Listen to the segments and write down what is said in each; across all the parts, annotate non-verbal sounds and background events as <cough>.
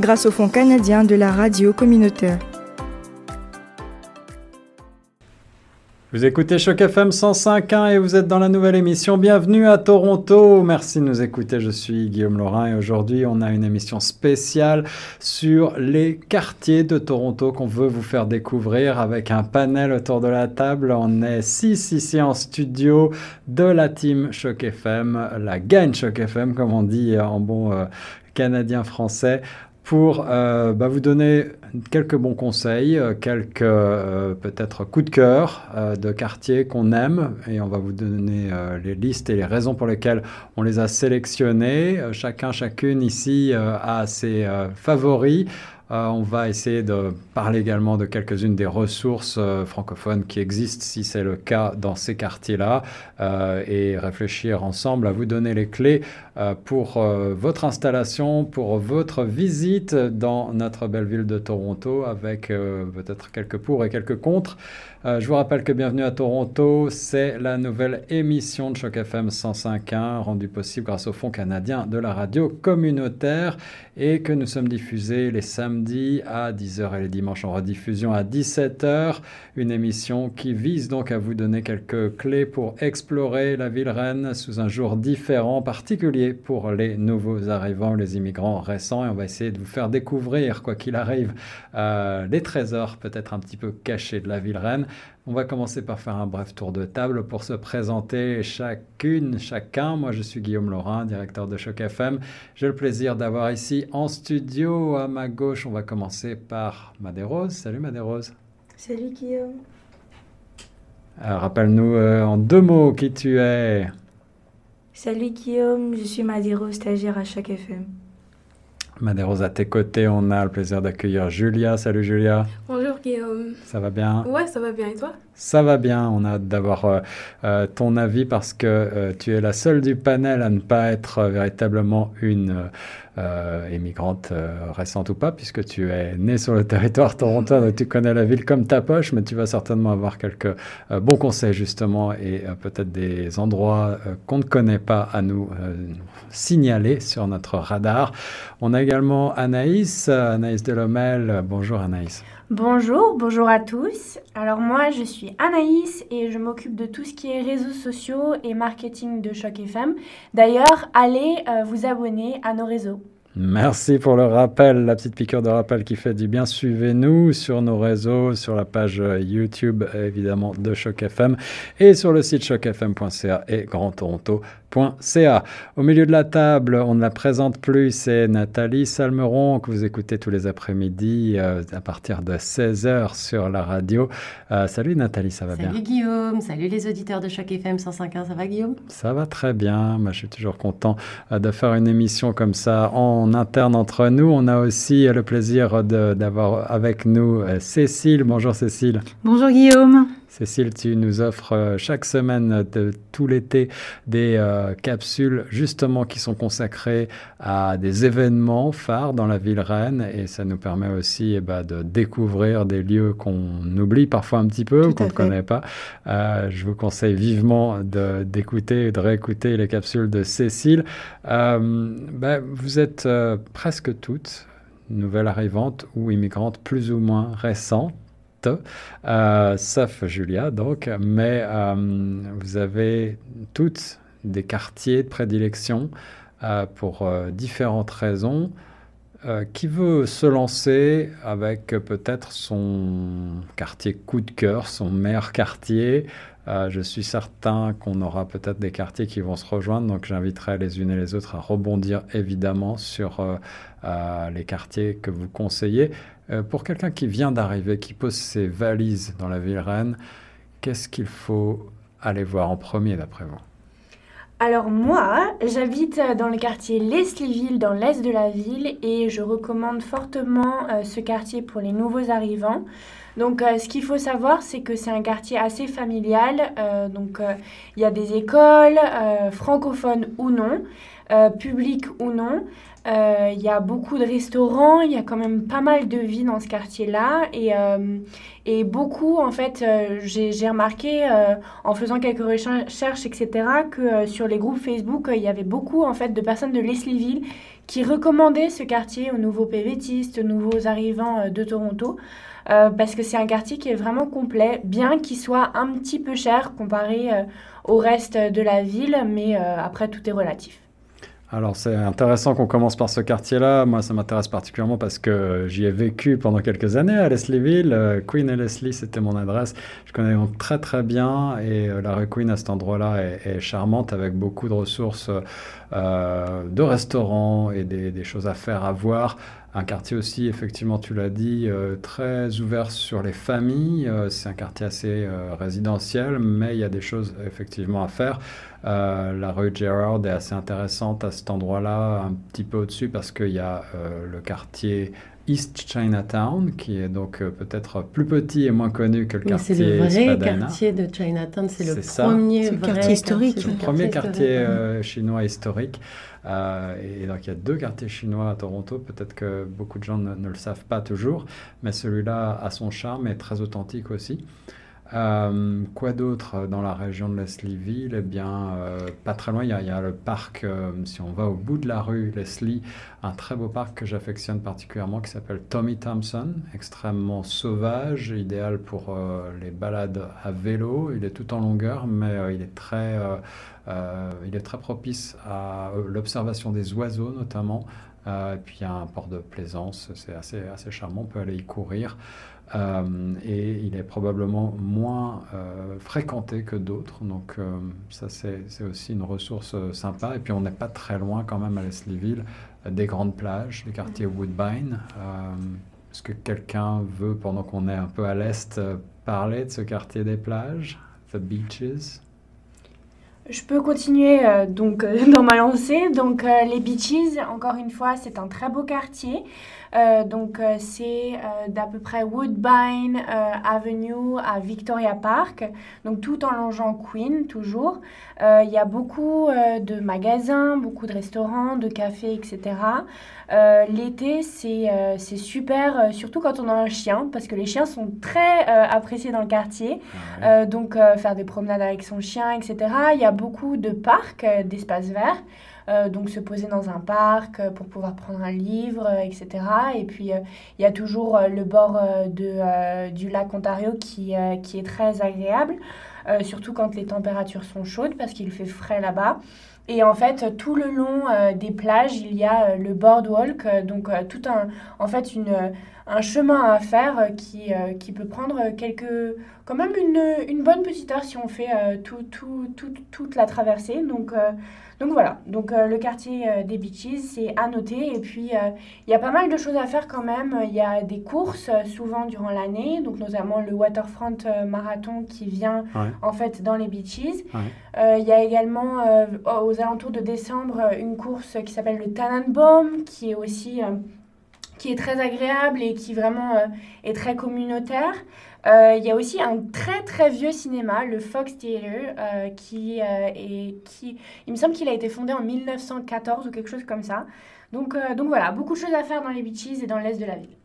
grâce au Fonds canadien de la radio communautaire. Vous écoutez Choc FM 105.1 et vous êtes dans la nouvelle émission. Bienvenue à Toronto. Merci de nous écouter. Je suis Guillaume Laurin et aujourd'hui on a une émission spéciale sur les quartiers de Toronto qu'on veut vous faire découvrir avec un panel autour de la table. On est six ici en studio de la team Choc FM, la gang Choc FM comme on dit en bon euh, canadien français pour euh, bah, vous donner quelques bons conseils, euh, quelques euh, peut-être coups de cœur de quartiers qu'on aime et on va vous donner les listes et les raisons pour lesquelles on les a sélectionnés. chacun, chacune ici a ses favoris. Euh, on va essayer de parler également de quelques-unes des ressources euh, francophones qui existent, si c'est le cas, dans ces quartiers-là, euh, et réfléchir ensemble à vous donner les clés pour votre installation, pour votre visite dans notre belle ville de Toronto, avec peut-être quelques pour et quelques contre. Je vous rappelle que Bienvenue à Toronto, c'est la nouvelle émission de Choc FM 105.1, rendue possible grâce au Fonds canadien de la radio communautaire, et que nous sommes diffusés les samedis à 10h et les dimanches en rediffusion à 17h. Une émission qui vise donc à vous donner quelques clés pour explorer la ville reine sous un jour différent, particulier pour les nouveaux arrivants, les immigrants récents. Et on va essayer de vous faire découvrir, quoi qu'il arrive, euh, les trésors peut-être un petit peu cachés de la ville reine. On va commencer par faire un bref tour de table pour se présenter chacune, chacun. Moi, je suis Guillaume Laurin, directeur de Choc FM. J'ai le plaisir d'avoir ici en studio, à ma gauche, on va commencer par Madérose. Salut Madérose. Salut Guillaume. Rappelle-nous euh, en deux mots qui tu es. Salut Guillaume, je suis Madérose, stagiaire à Choc FM. Madérose, à tes côtés, on a le plaisir d'accueillir Julia. Salut Julia. Bonjour Guillaume. Ça va bien? Ouais, ça va bien. Et toi? Ça va bien. On a hâte d'avoir euh, euh, ton avis parce que euh, tu es la seule du panel à ne pas être véritablement une immigrante récente ou pas, puisque tu es née sur le territoire torontois, donc tu connais la ville comme ta poche, mais tu vas certainement avoir quelques bons conseils justement et peut-être des endroits qu'on ne connaît pas à nous signaler sur notre radar. On a également Anaïs, Anaïs Delomel. Bonjour Anaïs. Bonjour, bonjour à tous. Alors moi, je suis Anaïs et je m'occupe de tout ce qui est réseaux sociaux et marketing de Choc FM. D'ailleurs, allez euh, vous abonner à nos réseaux. Merci pour le rappel, la petite piqûre de rappel qui fait du bien. Suivez-nous sur nos réseaux, sur la page YouTube évidemment de Choc FM et sur le site chocfm.ca et Grand Toronto Au milieu de la table, on ne la présente plus, c'est Nathalie Salmeron que vous écoutez tous les après-midi euh, à partir de 16h sur la radio. Euh, salut Nathalie, ça va bien Salut Guillaume, salut les auditeurs de Choc FM 105.1, ça va Guillaume Ça va très bien, moi je suis toujours content euh, de faire une émission comme ça en interne entre nous. On a aussi le plaisir d'avoir avec nous Cécile. Bonjour Cécile. Bonjour Guillaume. Cécile, tu nous offres euh, chaque semaine de tout l'été des euh, capsules justement qui sont consacrées à des événements phares dans la ville reine et ça nous permet aussi eh ben, de découvrir des lieux qu'on oublie parfois un petit peu, qu'on ne connaît pas. Euh, je vous conseille vivement d'écouter et de réécouter les capsules de Cécile. Ben, vous êtes presque toutes nouvelles arrivantes ou immigrantes plus ou moins récentes euh, sauf Julia, donc, mais euh, vous avez toutes des quartiers de prédilection euh, pour différentes raisons. qui veut se lancer avec peut-être son quartier coup de cœur, son meilleur quartier? Je suis certain qu'on aura peut-être des quartiers qui vont se rejoindre, donc j'inviterai les unes et les autres à rebondir évidemment sur les quartiers que vous conseillez. Euh, pour quelqu'un qui vient d'arriver, qui pose ses valises dans la ville reine, qu'est-ce qu'il faut aller voir en premier d'après vous? Alors moi, j'habite dans le quartier Leslieville, dans l'est de la ville, et je recommande fortement euh, ce quartier pour les nouveaux arrivants. Donc euh, ce qu'il faut savoir, c'est que c'est un quartier assez familial. Euh, donc il y a des écoles, francophones ou non, publiques ou non. Euh, il y a beaucoup de restaurants, il y a quand même pas mal de vie dans ce quartier-là. Et, euh, beaucoup, en fait, euh, j'ai remarqué en faisant quelques recherches, etc., que sur les groupes Facebook, il y avait beaucoup, en fait, de personnes de Leslieville qui recommandaient ce quartier aux nouveaux PVTistes, aux nouveaux arrivants de Toronto. parce que c'est un quartier qui est vraiment complet, bien qu'il soit un petit peu cher comparé au reste de la ville, mais après tout est relatif. Alors c'est intéressant qu'on commence par ce quartier-là. Moi, ça m'intéresse particulièrement parce que j'y ai vécu pendant quelques années à Leslieville. Euh, Queen et Leslie, c'était mon adresse. Je connais donc très très bien et euh, la rue Queen à cet endroit-là est, charmante avec beaucoup de ressources euh, de restaurants et des, des, choses à faire, à voir. Un quartier aussi, effectivement, tu l'as dit, euh, très ouvert sur les familles. Euh, c'est un quartier assez euh, résidentiel, mais il y a des choses effectivement à faire. la rue Gerard est assez intéressante à cet endroit-là, un petit peu au-dessus, parce qu'il y a le quartier East Chinatown, qui est donc peut-être plus petit et moins connu que le quartier C'est le vrai quartier de Chinatown, c'est le premier vrai quartier historique. Le premier quartier chinois historique. Euh, et donc il y a deux quartiers chinois à Toronto, peut-être que beaucoup de gens ne, le savent pas toujours, mais celui-là a son charme et est très authentique aussi. Euh, quoi d'autre dans la région de Leslieville? Eh bien, euh, pas très loin, il y, a, le parc, si on va au bout de la rue Leslie, un très beau parc que j'affectionne particulièrement qui s'appelle Tommy Thompson, extrêmement sauvage, idéal pour les balades à vélo. Il est tout en longueur, mais il est très euh, il est très propice à euh, l'observation des oiseaux notamment. Euh, et puis il y a un port de plaisance, c'est assez, assez charmant, on peut aller y courir. Et il est probablement moins fréquenté que d'autres. Donc ça, c'est aussi une ressource sympa. Et puis on n'est pas très loin quand même à Leslieville des grandes plages, du quartier Woodbine. Est-ce que quelqu'un veut, pendant qu'on est un peu à l'est, parler de ce quartier des plages, The Beaches? Je peux continuer euh, donc euh, <laughs> dans ma lancée. Donc euh, les Beaches, encore une fois, c'est un très beau quartier. donc c'est d'à peu près Woodbine Avenue à Victoria Park, donc tout en longeant Queen toujours. Il y a beaucoup de magasins, beaucoup de restaurants, de cafés, etc. L'été c'est super, surtout quand on a un chien, parce que les chiens sont très appréciés dans le quartier. Ah donc faire des promenades avec son chien, etc. Il y a beaucoup de parcs, euh, d'espaces verts. Euh, donc se poser dans un parc euh, pour pouvoir prendre un livre, etc. Et puis il y a toujours le bord de, du lac Ontario qui, qui est très agréable, surtout quand les températures sont chaudes parce qu'il fait frais là-bas. Et en fait, tout le long des plages, il y a le boardwalk, donc tout un, en fait une, un chemin à faire qui, qui peut prendre quelques, quand même une, une bonne petite heure si on fait tout, tout, tout, toute la traversée. Donc, donc voilà, donc le quartier des Beaches, c'est à noter. Et puis, il y a pas mal de choses à faire quand même. Il y a des courses souvent durant l'année, donc notamment le Waterfront Marathon qui vient en fait dans les Beaches. Il y a également aux alentours de décembre une course qui s'appelle le Tannenbaum, qui est aussi qui est très agréable et qui vraiment euh, est très communautaire. Euh, il y a aussi un très très vieux cinéma, le Fox Theatre, euh, qui est qui, il me semble qu'il a été fondé en 1914 ou quelque chose comme ça. Donc donc voilà, beaucoup de choses à faire dans les beaches et dans l'est de la ville.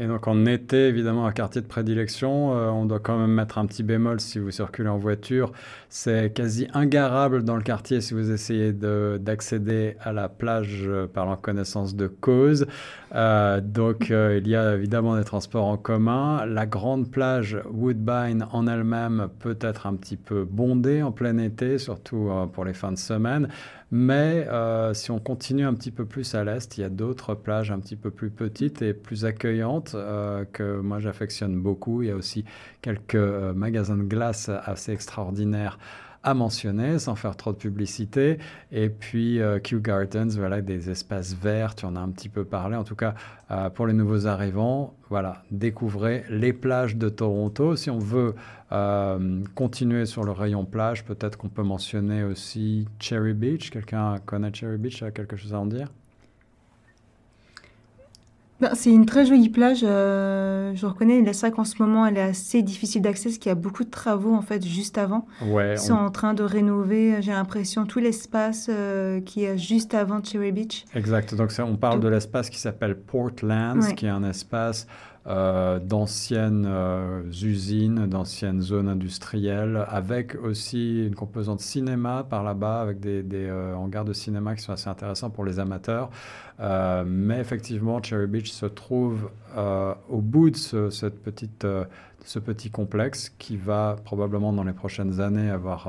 Et donc en été, évidemment, un quartier de prédilection, on doit quand même mettre un petit bémol si vous circulez en voiture. C'est quasi ingarable dans le quartier si vous essayez d'accéder à la plage par la connaissance de cause. Euh, donc il y a évidemment des transports en commun. La grande plage Woodbine en elle-même peut être un petit peu bondée en plein été, surtout pour les fins de semaine. Mais euh, si on continue un petit peu plus à l'est, il y a d'autres plages un petit peu plus petites et plus accueillantes euh, que moi j'affectionne beaucoup. Il y a aussi quelques euh, magasins de glace assez extraordinaires à mentionner sans faire trop de publicité. Et puis euh, Kew Gardens, voilà, des espaces verts, tu en as un petit peu parlé. En tout cas, euh, pour les nouveaux arrivants, voilà, découvrez les plages de Toronto. Si on veut euh, continuer sur le rayon plage, peut-être qu'on peut mentionner aussi Cherry Beach. Quelqu'un connaît Cherry Beach a quelque chose à en dire? C'est une très jolie plage. Euh, je reconnais, la sac en ce moment, elle est assez difficile d'accès parce qu'il y a beaucoup de travaux en fait juste avant. Ouais, Ils sont en train de rénover, j'ai l'impression, tout l'espace euh, qui est juste avant Cherry Beach. Exact. Donc on parle de l'espace qui s'appelle Portlands, qui est un espace euh, d'anciennes euh, usines, d'anciennes zones industrielles, avec aussi une composante cinéma par là-bas, avec des, des euh, hangars de cinéma qui sont assez intéressants pour les amateurs. mais effectivement, Cherry Beach se trouve au bout de ce, cette petite, ce petit complexe qui va probablement dans les prochaines années avoir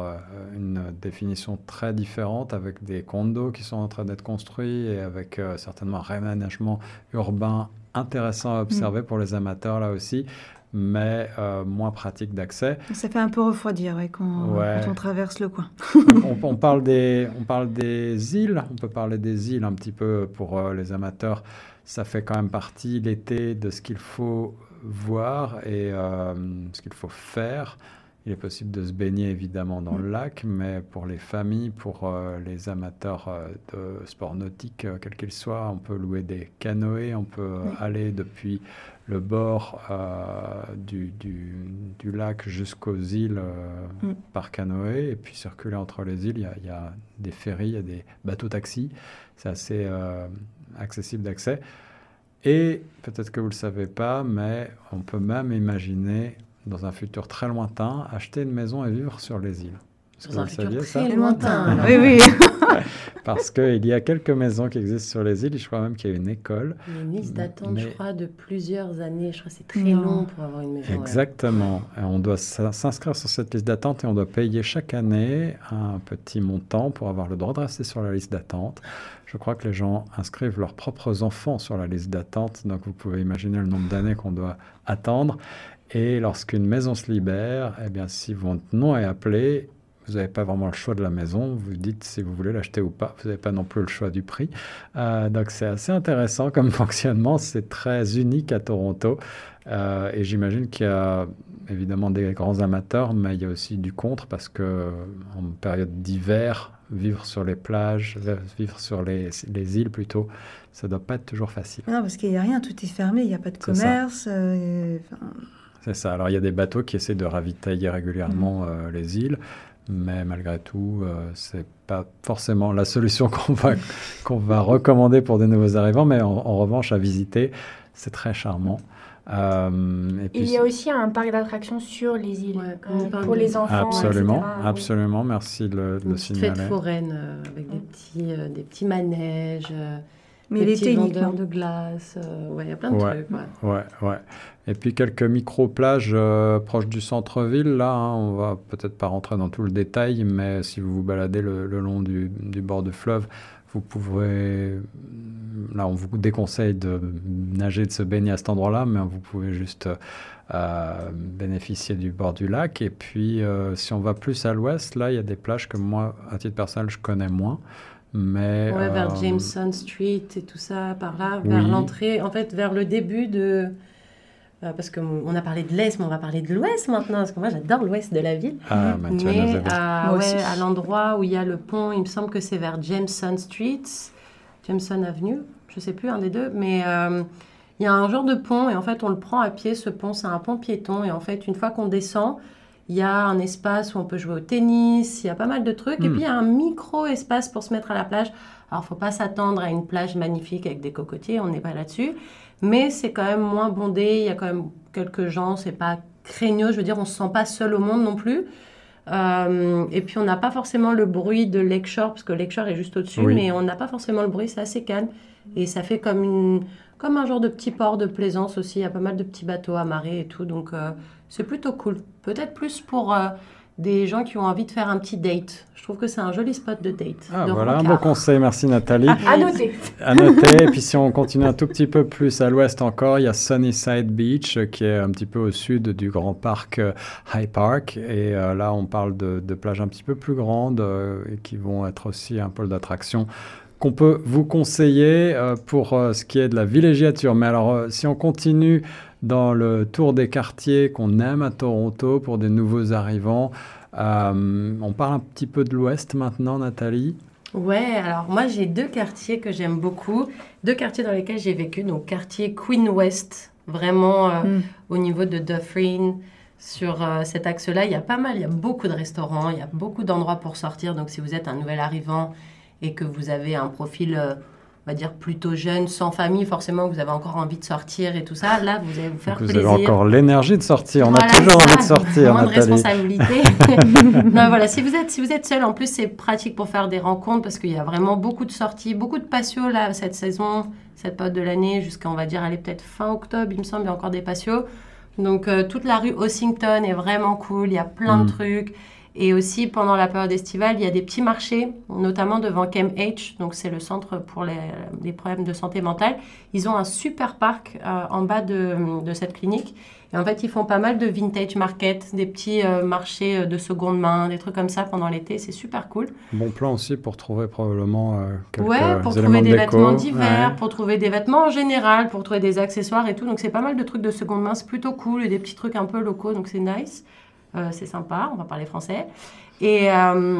une définition très différente avec des condos qui sont en train d'être construits et avec certainement un réaménagement urbain intéressant à observer mm. pour les amateurs là aussi, mais euh, moins pratique d'accès. Ça fait un peu refroidir quand, on traverse le coin. on, parle des, on parle des îles, on peut parler des îles un petit peu pour euh, les amateurs. Ça fait quand même partie l'été de ce qu'il faut voir et euh, ce qu'il faut faire. Il est possible de se baigner évidemment dans le lac, mais pour les familles, pour euh, les amateurs euh, de sport nautique, euh, quel qu'il soit, on peut louer des canoës, on peut aller depuis le bord du, du, du, lac jusqu'aux îles mm. par canoë, et puis circuler entre les îles. Il y, a, des ferries, il y a des bateaux-taxis, c'est assez accessible d'accès. Et peut-être que vous ne le savez pas, mais on peut même imaginer dans un futur très lointain, acheter une maison et vivre sur les îles. Dans un futur très lointain. oui, oui. <laughs> Parce qu'il y a quelques maisons qui existent sur les îles. Je crois même qu'il y a une école. Une liste d'attente, je crois, de plusieurs années. Je crois que c'est très long pour avoir une maison. Exactement. on doit s'inscrire sur cette liste d'attente et on doit payer chaque année un petit montant pour avoir le droit de rester sur la liste d'attente. Je crois que les gens inscrivent leurs propres enfants sur la liste d'attente. Donc vous pouvez imaginer le nombre d'années qu'on doit attendre. Et lorsqu'une maison se libère, eh bien, si votre nom est appelé, vous n'avez pas vraiment le choix de la maison. Vous dites si vous voulez l'acheter ou pas. Vous n'avez pas non plus le choix du prix. Euh, donc c'est assez intéressant comme <laughs> fonctionnement. C'est très unique à Toronto. Euh, et j'imagine qu'il y a évidemment des grands amateurs, mais il y a aussi du contre parce que en période d'hiver, vivre sur les plages, vivre sur les, les îles plutôt, ça ne doit pas être toujours facile. Non, parce qu'il n'y a rien, tout est fermé, il n'y a pas de commerce. Euh, c'est ça. Alors il y a des bateaux qui essaient de ravitailler régulièrement mm. euh, les îles, mais malgré tout, euh, c'est pas forcément la solution <laughs> qu'on va, qu'on va recommander pour des nouveaux arrivants, mais en, revanche, à visiter, c'est très charmant. Euh, et puis, Il y a aussi un parc d'attractions sur les îles pour les enfants. Absolument, absolument. Merci de, le, signaler. Une fête foraine avec des petits, des petits manèges. Mais des petits vendeurs de glace, ouais, il y a plein de trucs. Ouais, ouais, ouais. Et puis quelques micro-plages euh, proches du centre-ville. Là, hein, on va peut-être pas rentrer dans tout le détail, mais si vous vous baladez le, long du, bord du fleuve, vous pouvez. Là, on vous déconseille de nager, de se baigner à cet endroit-là, mais vous pouvez juste euh, bénéficier du bord du lac. Et puis, euh, si on va plus à l'ouest, là, il y a des plages que moi, à titre personnel, je connais moins. Mais, ouais, vers Jameson Street et tout ça, par là, vers l'entrée, en fait, vers le début de, euh, parce qu'on a parlé de l'Est, mais on va parler de l'Ouest maintenant, parce que moi j'adore l'Ouest de la ville. Ah, mais à, ouais, à l'endroit où il y a le pont, il me semble que c'est vers Jameson Street, Jameson Avenue, je sais plus, un des deux, mais euh, il y a un genre de pont, et en fait on le prend à pied, ce pont, c'est un pont piéton, et en fait une fois qu'on descend, il y a un espace où on peut jouer au tennis, il y a pas mal de trucs, et hmm. puis il y a un micro-espace pour se mettre à la plage. Alors, faut pas s'attendre à une plage magnifique avec des cocotiers, on n'est pas là-dessus mais c'est quand même moins bondé. Il y a quand même quelques gens, c'est pas craignos. Je veux dire, on se sent pas seul au monde non plus. Euh, et puis on n'a pas forcément le bruit de Lakeshore, parce que Lakeshore est juste au-dessus, mais on n'a pas forcément le bruit, c'est assez calme. Et ça fait comme, une, comme un genre de petit port de plaisance aussi. Il y a pas mal de petits bateaux amarrés et tout, donc euh, c'est plutôt cool. Peut-être plus pour euh, des gens qui ont envie de faire un petit date. Je trouve que c'est un joli spot de date. Ah, de voilà un bon conseil, merci Nathalie. À noter. À noter, et puis si on continue un tout petit peu plus à l'ouest encore, il y a Sunnyside Beach euh, qui est un petit peu au sud du grand parc euh, High Park. Et euh, là, on parle de, de plages un petit peu plus grandes euh, et qui vont être aussi un pôle d'attraction qu'on peut vous conseiller euh, pour euh, ce qui est de la villégiature. Mais alors, euh, si on continue dans le tour des quartiers qu'on aime à Toronto pour des nouveaux arrivants, euh, on parle un petit peu de l'ouest maintenant, Nathalie? Ouais, alors moi j'ai deux quartiers que j'aime beaucoup, deux quartiers dans lesquels j'ai vécu, donc quartier Queen West, vraiment euh, Mm. au niveau de Dufferin, sur euh, cet axe-là, il y a pas mal, il y a beaucoup de restaurants, il y a beaucoup d'endroits pour sortir, donc si vous êtes un nouvel arrivant et que vous avez un profil, euh, on va dire, plutôt jeune, sans famille, forcément vous avez encore envie de sortir et tout ça, là vous allez vous faire Donc vous plaisir. avez encore l'énergie de sortir. On a toujours envie de sortir, Moins de responsabilité. <laughs> non, voilà, si vous êtes, si vous êtes seul, en plus, c'est pratique pour faire des rencontres parce qu'il y a vraiment beaucoup de sorties, beaucoup de patios là, cette saison, cette période de l'année, jusqu'à, on va dire, aller peut-être fin octobre, il me semble, il y a encore des patios. Donc, euh, toute la rue Ossington est vraiment cool, il y a plein Mm. de trucs. Et aussi, pendant la période estivale, il y a des petits marchés, notamment devant CAMH, donc c'est le centre pour les, les problèmes de santé mentale. Ils ont un super parc euh, en bas de, de cette clinique. Et en fait, ils font pas mal de vintage market, des petits euh, marchés euh, de seconde main, des trucs comme ça pendant l'été. C'est super cool. Bon plan aussi pour trouver probablement euh, quelques Ouais, pour éléments trouver des vêtements d'hiver, Ouais. pour trouver des vêtements en général, pour trouver des accessoires et tout. Donc, c'est pas mal de trucs de seconde main. C'est plutôt cool et des petits trucs un peu locaux. Donc, c'est nice. Euh, c'est sympa. On va parler français. Et euh,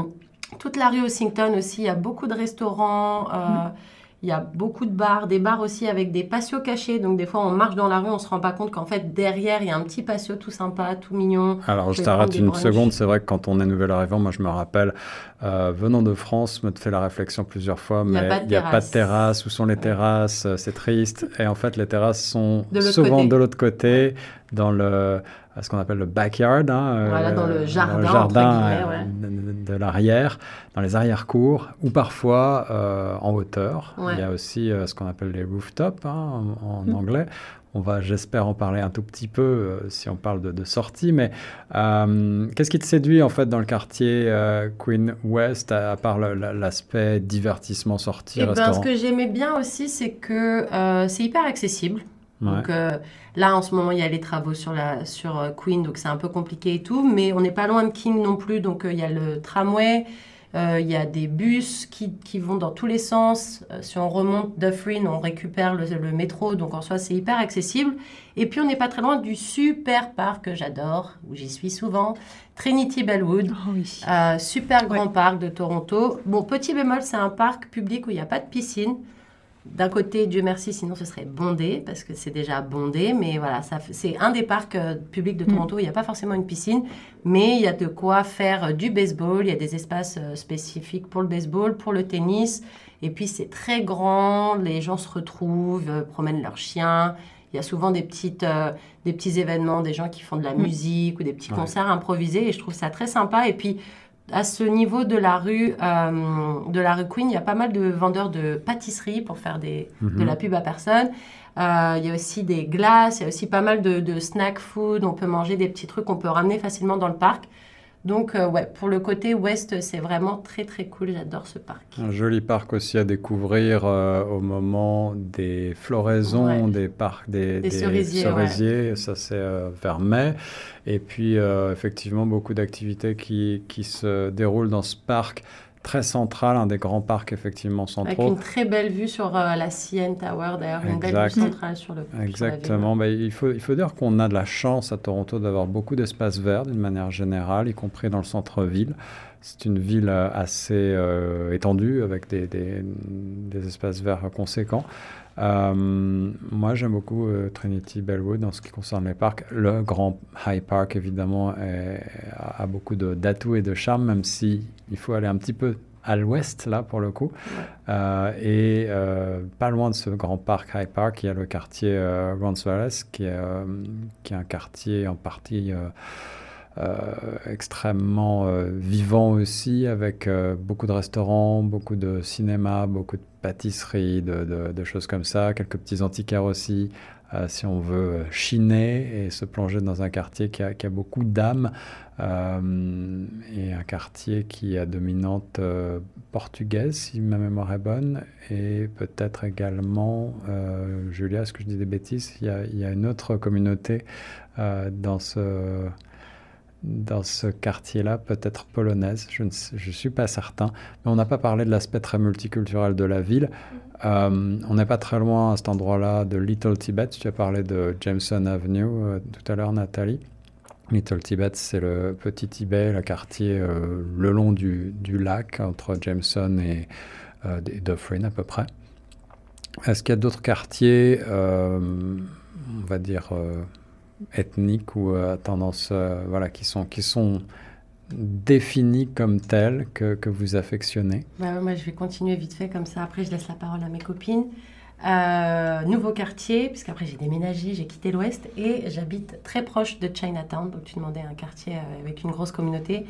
toute la rue Ossington aussi, il y a beaucoup de restaurants. euh, Il y a beaucoup de bars, des bars aussi avec des patios cachés. Donc, des fois, on marche dans la rue, on se rend pas compte qu'en fait, derrière, il y a un petit patio tout sympa, tout mignon. Alors, je t'arrête une brunchs. seconde. C'est vrai que quand on est nouvel arrivant, moi, je me rappelle, euh, venant de France, me fait la réflexion plusieurs fois, mais il n'y a pas de terrasse. Où sont les terrasses? C'est triste. Et en fait, les terrasses sont De souvent côté. de l'autre côté, dans le ce qu'on appelle le backyard, hein, euh, dans le jardin, euh, ouais. de, l'arrière, dans les arrière-cours, ou parfois euh, en hauteur. Ouais. Il y a aussi euh, ce qu'on appelle les rooftops hein, en, en anglais. On va, j'espère, en parler un tout petit peu si on parle de, de sortie. Mais qu'est-ce qui te séduit en fait dans le quartier Queen West, à, à part l'aspect divertissement, sortie, Et ben, ce que j'aimais bien aussi, c'est que c'est hyper accessible. Ouais. Donc euh, là, en ce moment, il y a les travaux sur, la, sur euh, Queen, donc c'est un peu compliqué et tout, mais on n'est pas loin de King non plus, donc euh, il y a le tramway, euh, il y a des bus qui, qui vont dans tous les sens. Euh, si on remonte Dufferin, on récupère le, le métro, donc en soi, c'est hyper accessible. Et puis, on n'est pas très loin du super parc que j'adore, où j'y suis souvent, Trinity Bellwood. Oh oui. Euh, super grand Ouais. parc de Toronto. Bon, petit bémol, c'est un parc public où il n'y a pas de piscine. D'un côté, Dieu merci, sinon ce serait bondé, parce que c'est déjà bondé. Mais voilà, c'est un des parcs euh, publics de Toronto où il n'y a pas forcément une piscine. Mais il y a de quoi faire euh, du baseball. Il y a des espaces euh, spécifiques pour le baseball, pour le tennis. Et puis c'est très grand, les gens se retrouvent, promènent leurs chiens. Il y a souvent des, petites, des petits événements, des gens qui font de la Mm. musique ou des petits Ouais. concerts improvisés. Et je trouve ça très sympa. Et puis à ce niveau de la rue, euh, de la rue Queen, il y a pas mal de vendeurs de pâtisseries pour faire des, de Mhm. la pub à personne. Euh, il y a aussi des glaces, il y a aussi pas mal de, de snack food. On peut manger des petits trucs qu'on peut ramener facilement dans le parc. Donc, euh, ouais, pour le côté ouest, c'est vraiment très très cool. J'adore ce parc. Un joli parc aussi à découvrir euh, au moment des floraisons, Ouais. des parcs, des, Des cerisiers, cerisiers. Ça, c'est euh, vers mai. Et puis, effectivement, beaucoup d'activités qui, qui se déroulent dans ce parc très central, un des grands parcs, effectivement, Avec centraux. une très belle vue sur euh, la CN Tower, d'ailleurs, une belle vue centrale sur le sur. Exactement. Ben, il, faut, il faut dire qu'on a de la chance à Toronto d'avoir beaucoup d'espaces verts d'une manière générale, y compris dans le centre-ville. C'est une ville euh, assez euh, étendue avec des, des- des espaces verts conséquents. Euh, moi, j'aime beaucoup euh, Trinity Bellwood en ce qui concerne les parcs. Le grand High Park, évidemment, est- a, a beaucoup d'atouts et de charme, même si il faut aller un petit peu à l'ouest, là, pour le coup. Euh, et euh, pas loin de ce grand parc High Park, il y a le quartier euh, Roncesvalles, qui, est, qui est un quartier en partie extrêmement vivant aussi, avec beaucoup de restaurants, beaucoup de cinéma, beaucoup de pâtisseries, de, choses comme ça, quelques petits antiquaires aussi, euh, si on veut chiner et se plonger dans un quartier qui a, beaucoup d'âme euh, et un quartier qui a dominante euh, portugaise, si ma mémoire est bonne, et peut-être également, Julia, est-ce que je dis des bêtises, il y a, il y a une autre communauté dans ce dans ce quartier-là, peut-être polonaise, je ne suis pas certain. Mais on n'a pas parlé de l'aspect très multiculturel de la ville. Euh, on n'est pas très loin à cet endroit-là de Little Tibet. Tu as parlé de Jameson Avenue euh, tout à l'heure, Nathalie. Little Tibet, c'est le petit Tibet, le quartier euh, le long du, du, lac entre Jameson et, et Dufferin à peu près. Est-ce qu'il y a d'autres quartiers, on va dire ethniques ou à tendance, voilà, qui sont, qui sont définis comme tels que, que vous affectionnez bah, Moi, je vais continuer vite fait comme ça. Après, je laisse la parole à mes copines. Euh, nouveau quartier, puisqu'après j'ai déménagé, j'ai quitté l'Ouest et j'habite très proche de Chinatown. Donc tu demandais un quartier euh, avec une grosse communauté.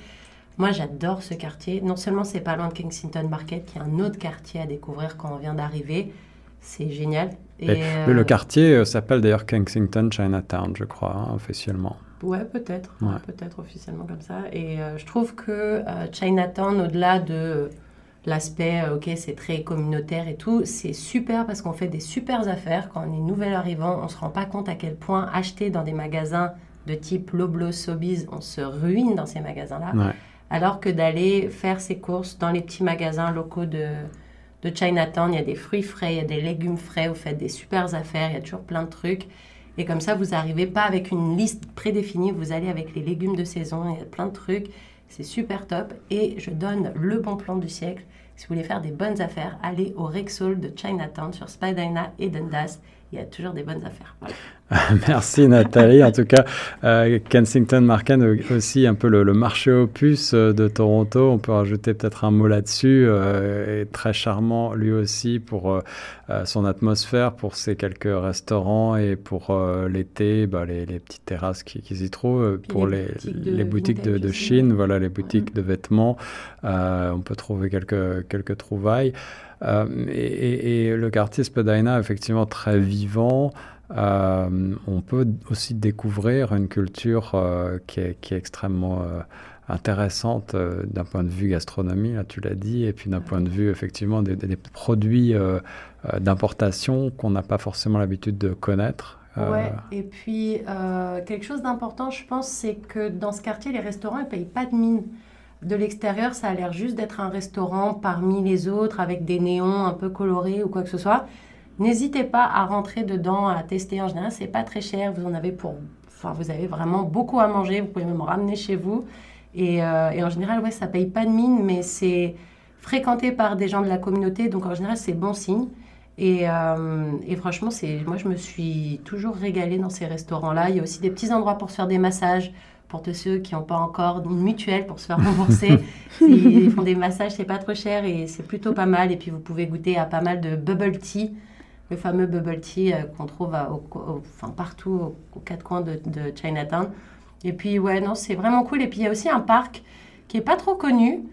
Moi, j'adore ce quartier. Non seulement c'est pas loin de Kensington Market, qui est un autre quartier à découvrir quand on vient d'arriver. C'est génial. Et, Le euh, quartier s'appelle d'ailleurs Kensington Chinatown, je crois, hein, officiellement. Ouais, peut-être. Peut-être officiellement comme ça. Et euh, je trouve que euh, Chinatown, au-delà de l'aspect, euh, ok, c'est très communautaire et tout, c'est super parce qu'on fait des super affaires. Quand on est nouvel arrivant, on ne se rend pas compte à quel point acheter dans des magasins de type Loblo, Sobeys, on se ruine dans ces magasins-là. Alors que d'aller faire ses courses dans les petits magasins locaux de, de Chinatown, il y a des fruits frais, il y a des légumes frais, vous faites des super affaires, il y a toujours plein de trucs. Et comme ça, vous n'arrivez pas avec une liste prédéfinie, vous allez avec les légumes de saison, il y a plein de trucs. C'est super top. Et je donne le bon plan du siècle. Si vous voulez faire des bonnes affaires, allez au Rexall de Chinatown sur Spadina et Dundas. Il y a toujours des bonnes affaires. <laughs> Merci Nathalie. En tout cas, euh, Kensington Market aussi un peu le, marché opus euh, de Toronto. On peut rajouter peut-être un mot là-dessus. Euh, très charmant lui aussi pour euh, son atmosphère, pour ses quelques restaurants et pour l'été, bah, les, petites terrasses qui, qui s'y trouvent, pour les, les boutiques de, de, Chine, voilà les boutiques de vêtements. on peut trouver quelques quelques trouvailles. Et, et, le quartier Spadina, effectivement très vivant. Euh, on peut aussi découvrir une culture euh, qui, est, extrêmement euh, intéressante d'un point de vue gastronomie, là, tu l'as dit, et puis d'un point de vue effectivement des, produits d'importation qu'on n'a pas forcément l'habitude de connaître. Ouais, et puis quelque chose d'important, je pense, c'est que dans ce quartier, les restaurants ne payent pas de mine. De l'extérieur, ça a l'air juste d'être un restaurant parmi les autres avec des néons un peu colorés ou quoi que ce soit. N'hésitez pas à rentrer dedans, à tester. En général, c'est pas très cher. Vous en avez pour, enfin, vous avez vraiment beaucoup à manger. Vous pouvez même ramener chez vous. Et, euh, en général, ouais, ça paye pas de mine, mais c'est fréquenté par des gens de la communauté. Donc en général, c'est bon signe. Et, euh, et, franchement, c'est, moi, je me suis toujours régalée dans ces restaurants-là. Il y a aussi des petits endroits pour se faire des massages. Pour tous ceux qui n'ont pas encore une mutuelle pour se faire rembourser, <laughs> ils font des massages, c'est pas trop cher et c'est plutôt pas mal. Et puis vous pouvez goûter à pas mal de bubble tea le fameux bubble tea euh, qu'on trouve enfin, partout aux, quatre coins de, Chinatown. Et puis, ouais, non, c'est vraiment cool. Et puis, il y a aussi un parc qui est pas trop connu.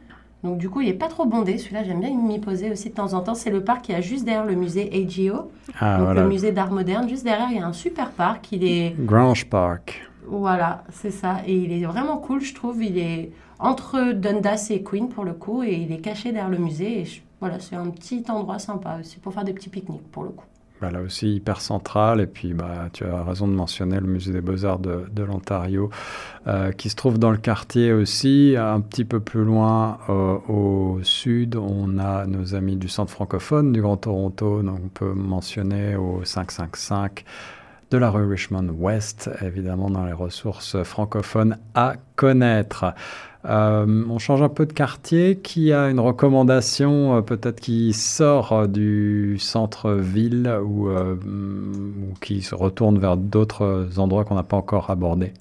Donc, du coup, il est pas trop bondé. Celui-là, j'aime bien m'y poser aussi de temps en temps. C'est le parc qui a juste derrière le musée AGO, ah, donc le musée d'art moderne. Juste derrière, il y a un super parc. Il est... Grange Park. Voilà, c'est ça. Et il est vraiment cool, je trouve. Il est entre Dundas et Queen, pour le coup. Et il est caché derrière le musée. Voilà, c'est un petit endroit sympa aussi pour faire des petits pique-niques pour le coup. Bah, là aussi hyper central. Et puis, bah, tu as raison de mentionner le musée des beaux-arts de, de l'Ontario, euh, qui se trouve dans le quartier aussi. Un petit peu plus loin euh, au sud, on a nos amis du centre francophone du Grand Toronto. Donc, on peut mentionner au 555 de la rue Richmond West, évidemment dans les ressources francophones à connaître. Euh, on change un peu de quartier. Qui a une recommandation euh, peut-être qui sort euh, du centre-ville ou, ou, qui se retourne vers d'autres endroits qu'on n'a pas encore abordés?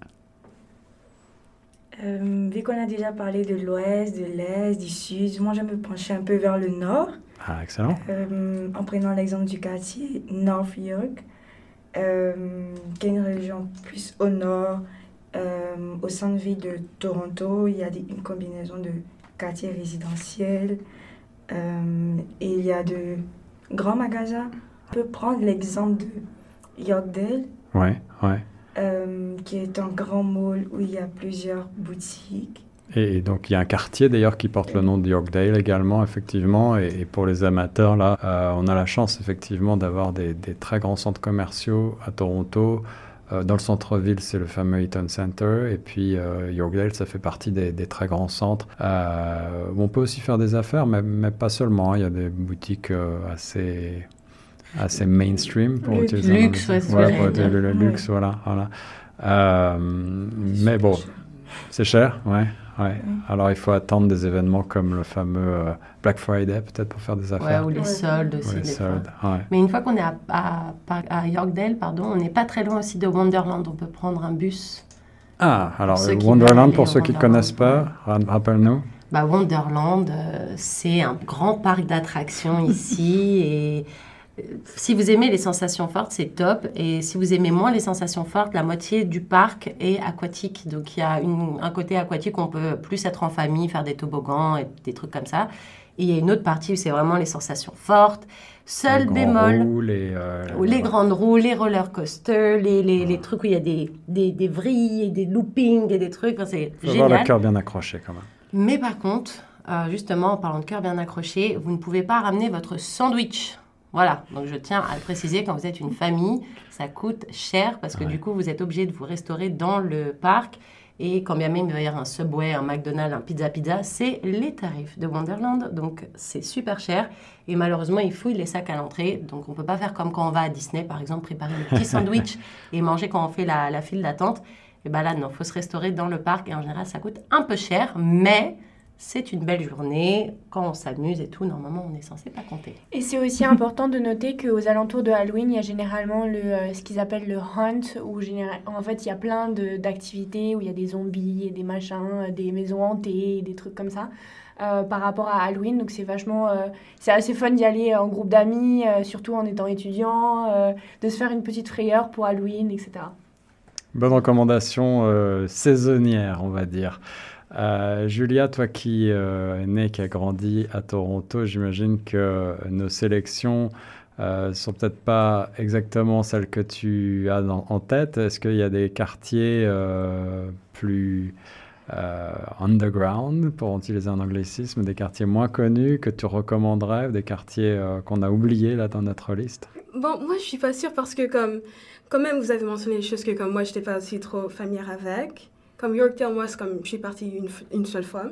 Vu qu'on a déjà parlé de l'ouest, de l'est, du sud, moi je me pencher un peu vers le nord. Ah, excellent. en prenant l'exemple du quartier North York, qui est une région plus au nord, euh, au centre-ville de Toronto, il y a une combinaison de quartiers résidentiels euh, et il y a de grands magasins. On peut prendre l'exemple de Yorkdale, Ouais, ouais. euh, qui est un grand mall où il y a plusieurs boutiques. Et donc il y a un quartier d'ailleurs qui porte le nom de Yorkdale également, effectivement. Et, et pour les amateurs, là, euh, on a la chance effectivement d'avoir des, des très grands centres commerciaux à Toronto. Euh, dans le centre-ville, c'est le fameux Eaton Center. Et puis euh, Yorkdale, ça fait partie des, des très grands centres. On peut aussi faire des affaires, mais, mais pas seulement. hein. Il y a des boutiques assez assez mainstream pour utiliser un Luxe, ouais, pour dire. le luxe, voilà, voilà. Mais bon, c'est cher, ouais, ouais. Alors il faut attendre des événements comme le fameux euh, Black Friday peut-être pour faire des Ouais, affaires. ou les soldes Ou aussi. les des fois. soldes, ouais. Mais une fois qu'on est à, à, à Yorkdale, pardon, on n'est pas très loin aussi de Wonderland. On peut prendre un bus. Ah, alors Wonderland, pour ceux qui ne Wonderland, connaissent pas, ra- rappelle-nous. Bah, Wonderland, euh, c'est un grand parc d'attractions ici. et <laughs> euh, si vous aimez les sensations fortes, c'est top. Et si vous aimez moins les sensations fortes, la moitié du parc est aquatique. Donc il y a une- un côté aquatique où on peut plus être en famille, faire des toboggans et des trucs comme ça. Et il y a une autre partie où c'est vraiment les sensations fortes. Seul les bémol. roues, les, euh, les grandes roues, les roller coasters, les, les, les trucs où il y a des, des, des vrilles et des loopings et des trucs. Enfin, c'est avoir le génial. cœur bien accroché quand même. Mais par contre, euh, justement, en parlant de cœur bien accroché, vous ne pouvez pas ramener votre sandwich. Voilà, donc je tiens à le préciser, quand vous êtes une famille, ça coûte cher parce que Ouais. du coup, vous êtes obligé de vous restaurer dans le parc. Et quand bien même il va y avoir un Subway, un McDonald's, un Pizza Pizza, c'est les tarifs de Wonderland. Donc c'est super cher. Et malheureusement, ils fouillent les sacs à l'entrée. Donc on ne peut pas faire comme quand on va à Disney, par exemple, préparer le petit <laughs> sandwich et manger quand on fait la, la file d'attente. Et bien là, non, il faut se restaurer dans le parc. Et en général, ça coûte un peu cher, mais c'est une belle journée. Quand on s'amuse et tout, normalement, on est censé pas compter. Et c'est aussi <laughs> important de noter qu'aux alentours de Halloween, il y a généralement le, euh, ce qu'ils appellent le hunt, où général- en fait il y a plein de- d'activités, où il y a des zombies et des machins, euh, des maisons hantées, et des trucs comme ça. euh, par rapport à Halloween, donc c'est vachement, euh, c'est assez fun d'y aller en groupe d'amis, euh, surtout en étant étudiant, euh, de se faire une petite frayeur pour Halloween, etc. Bonne recommandation euh, saisonnière, on va dire. Euh, Julia, toi qui euh, es née, qui a grandi à Toronto, j'imagine que nos sélections euh, sont peut-être pas exactement celles que tu as en tête. Est-ce qu'il y a des quartiers euh, plus euh, underground, pour utiliser un anglicisme, des quartiers moins connus que tu recommanderais, ou des quartiers euh, qu'on a oubliés là dans notre liste? Bon, moi, je suis pas sûre parce que, comme, quand même, vous avez mentionné des choses que, comme moi, j'étais pas aussi trop familière avec. Comme Yorkdale, moi, c'est comme, je suis partie une, seule fois.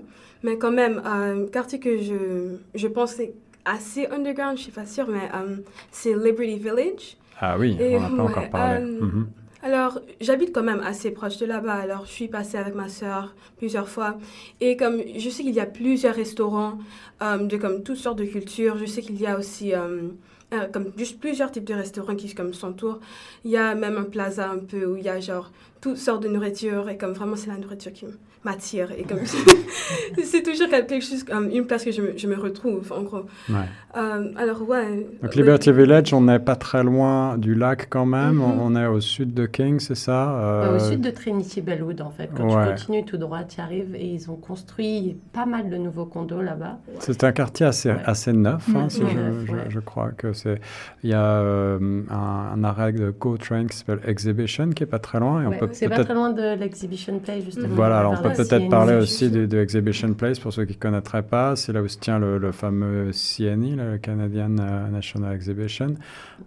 Mais quand même, un quartier que je, je pense est assez underground, je suis pas sûre, mais euh, c'est Liberty Village. Ah oui, Et on n'a pas ouais, encore parlé. euh, Mhm. Alors, j'habite quand même assez proche de là-bas, alors je suis passée avec ma sœur plusieurs fois. Et comme je sais qu'il y a plusieurs restaurants euh, de comme toutes sortes de cultures, je sais qu'il y a aussi euh, euh, comme plusieurs types de restaurants qui comme s'entourent. Il y a même un plaza un peu où il y a genre toutes sortes de nourriture et comme vraiment c'est la nourriture qui m'attire et comme <laughs> c'est toujours quelque chose comme une place que je me, je me retrouve en gros. Ouais. Euh, alors ouais. Donc Liberty Village, on n'est pas très loin du lac quand même. Mhm. On on est au sud de King, c'est ça Euh, Euh, Au sud de Trinity Bellwood, en fait. Quand ouais. tu continues tout droit, tu y arrives et ils ont construit pas mal de nouveaux condos là-bas. C'est un quartier assez, Ouais. assez neuf, hein, si je, Neuf, je- ouais. je crois que c'est. Il y a euh, un, un arrêt de GO Train qui s'appelle Exhibition, qui est pas très loin, et on peut c'est pas très loin de l'Exhibition Place, justement. Voilà, alors on Vers peut peut-être parler aussi de Exhibition Place pour ceux qui ne connaîtraient pas. C'est là où se tient le, le fameux CNI, le Canadian euh, National Exhibition.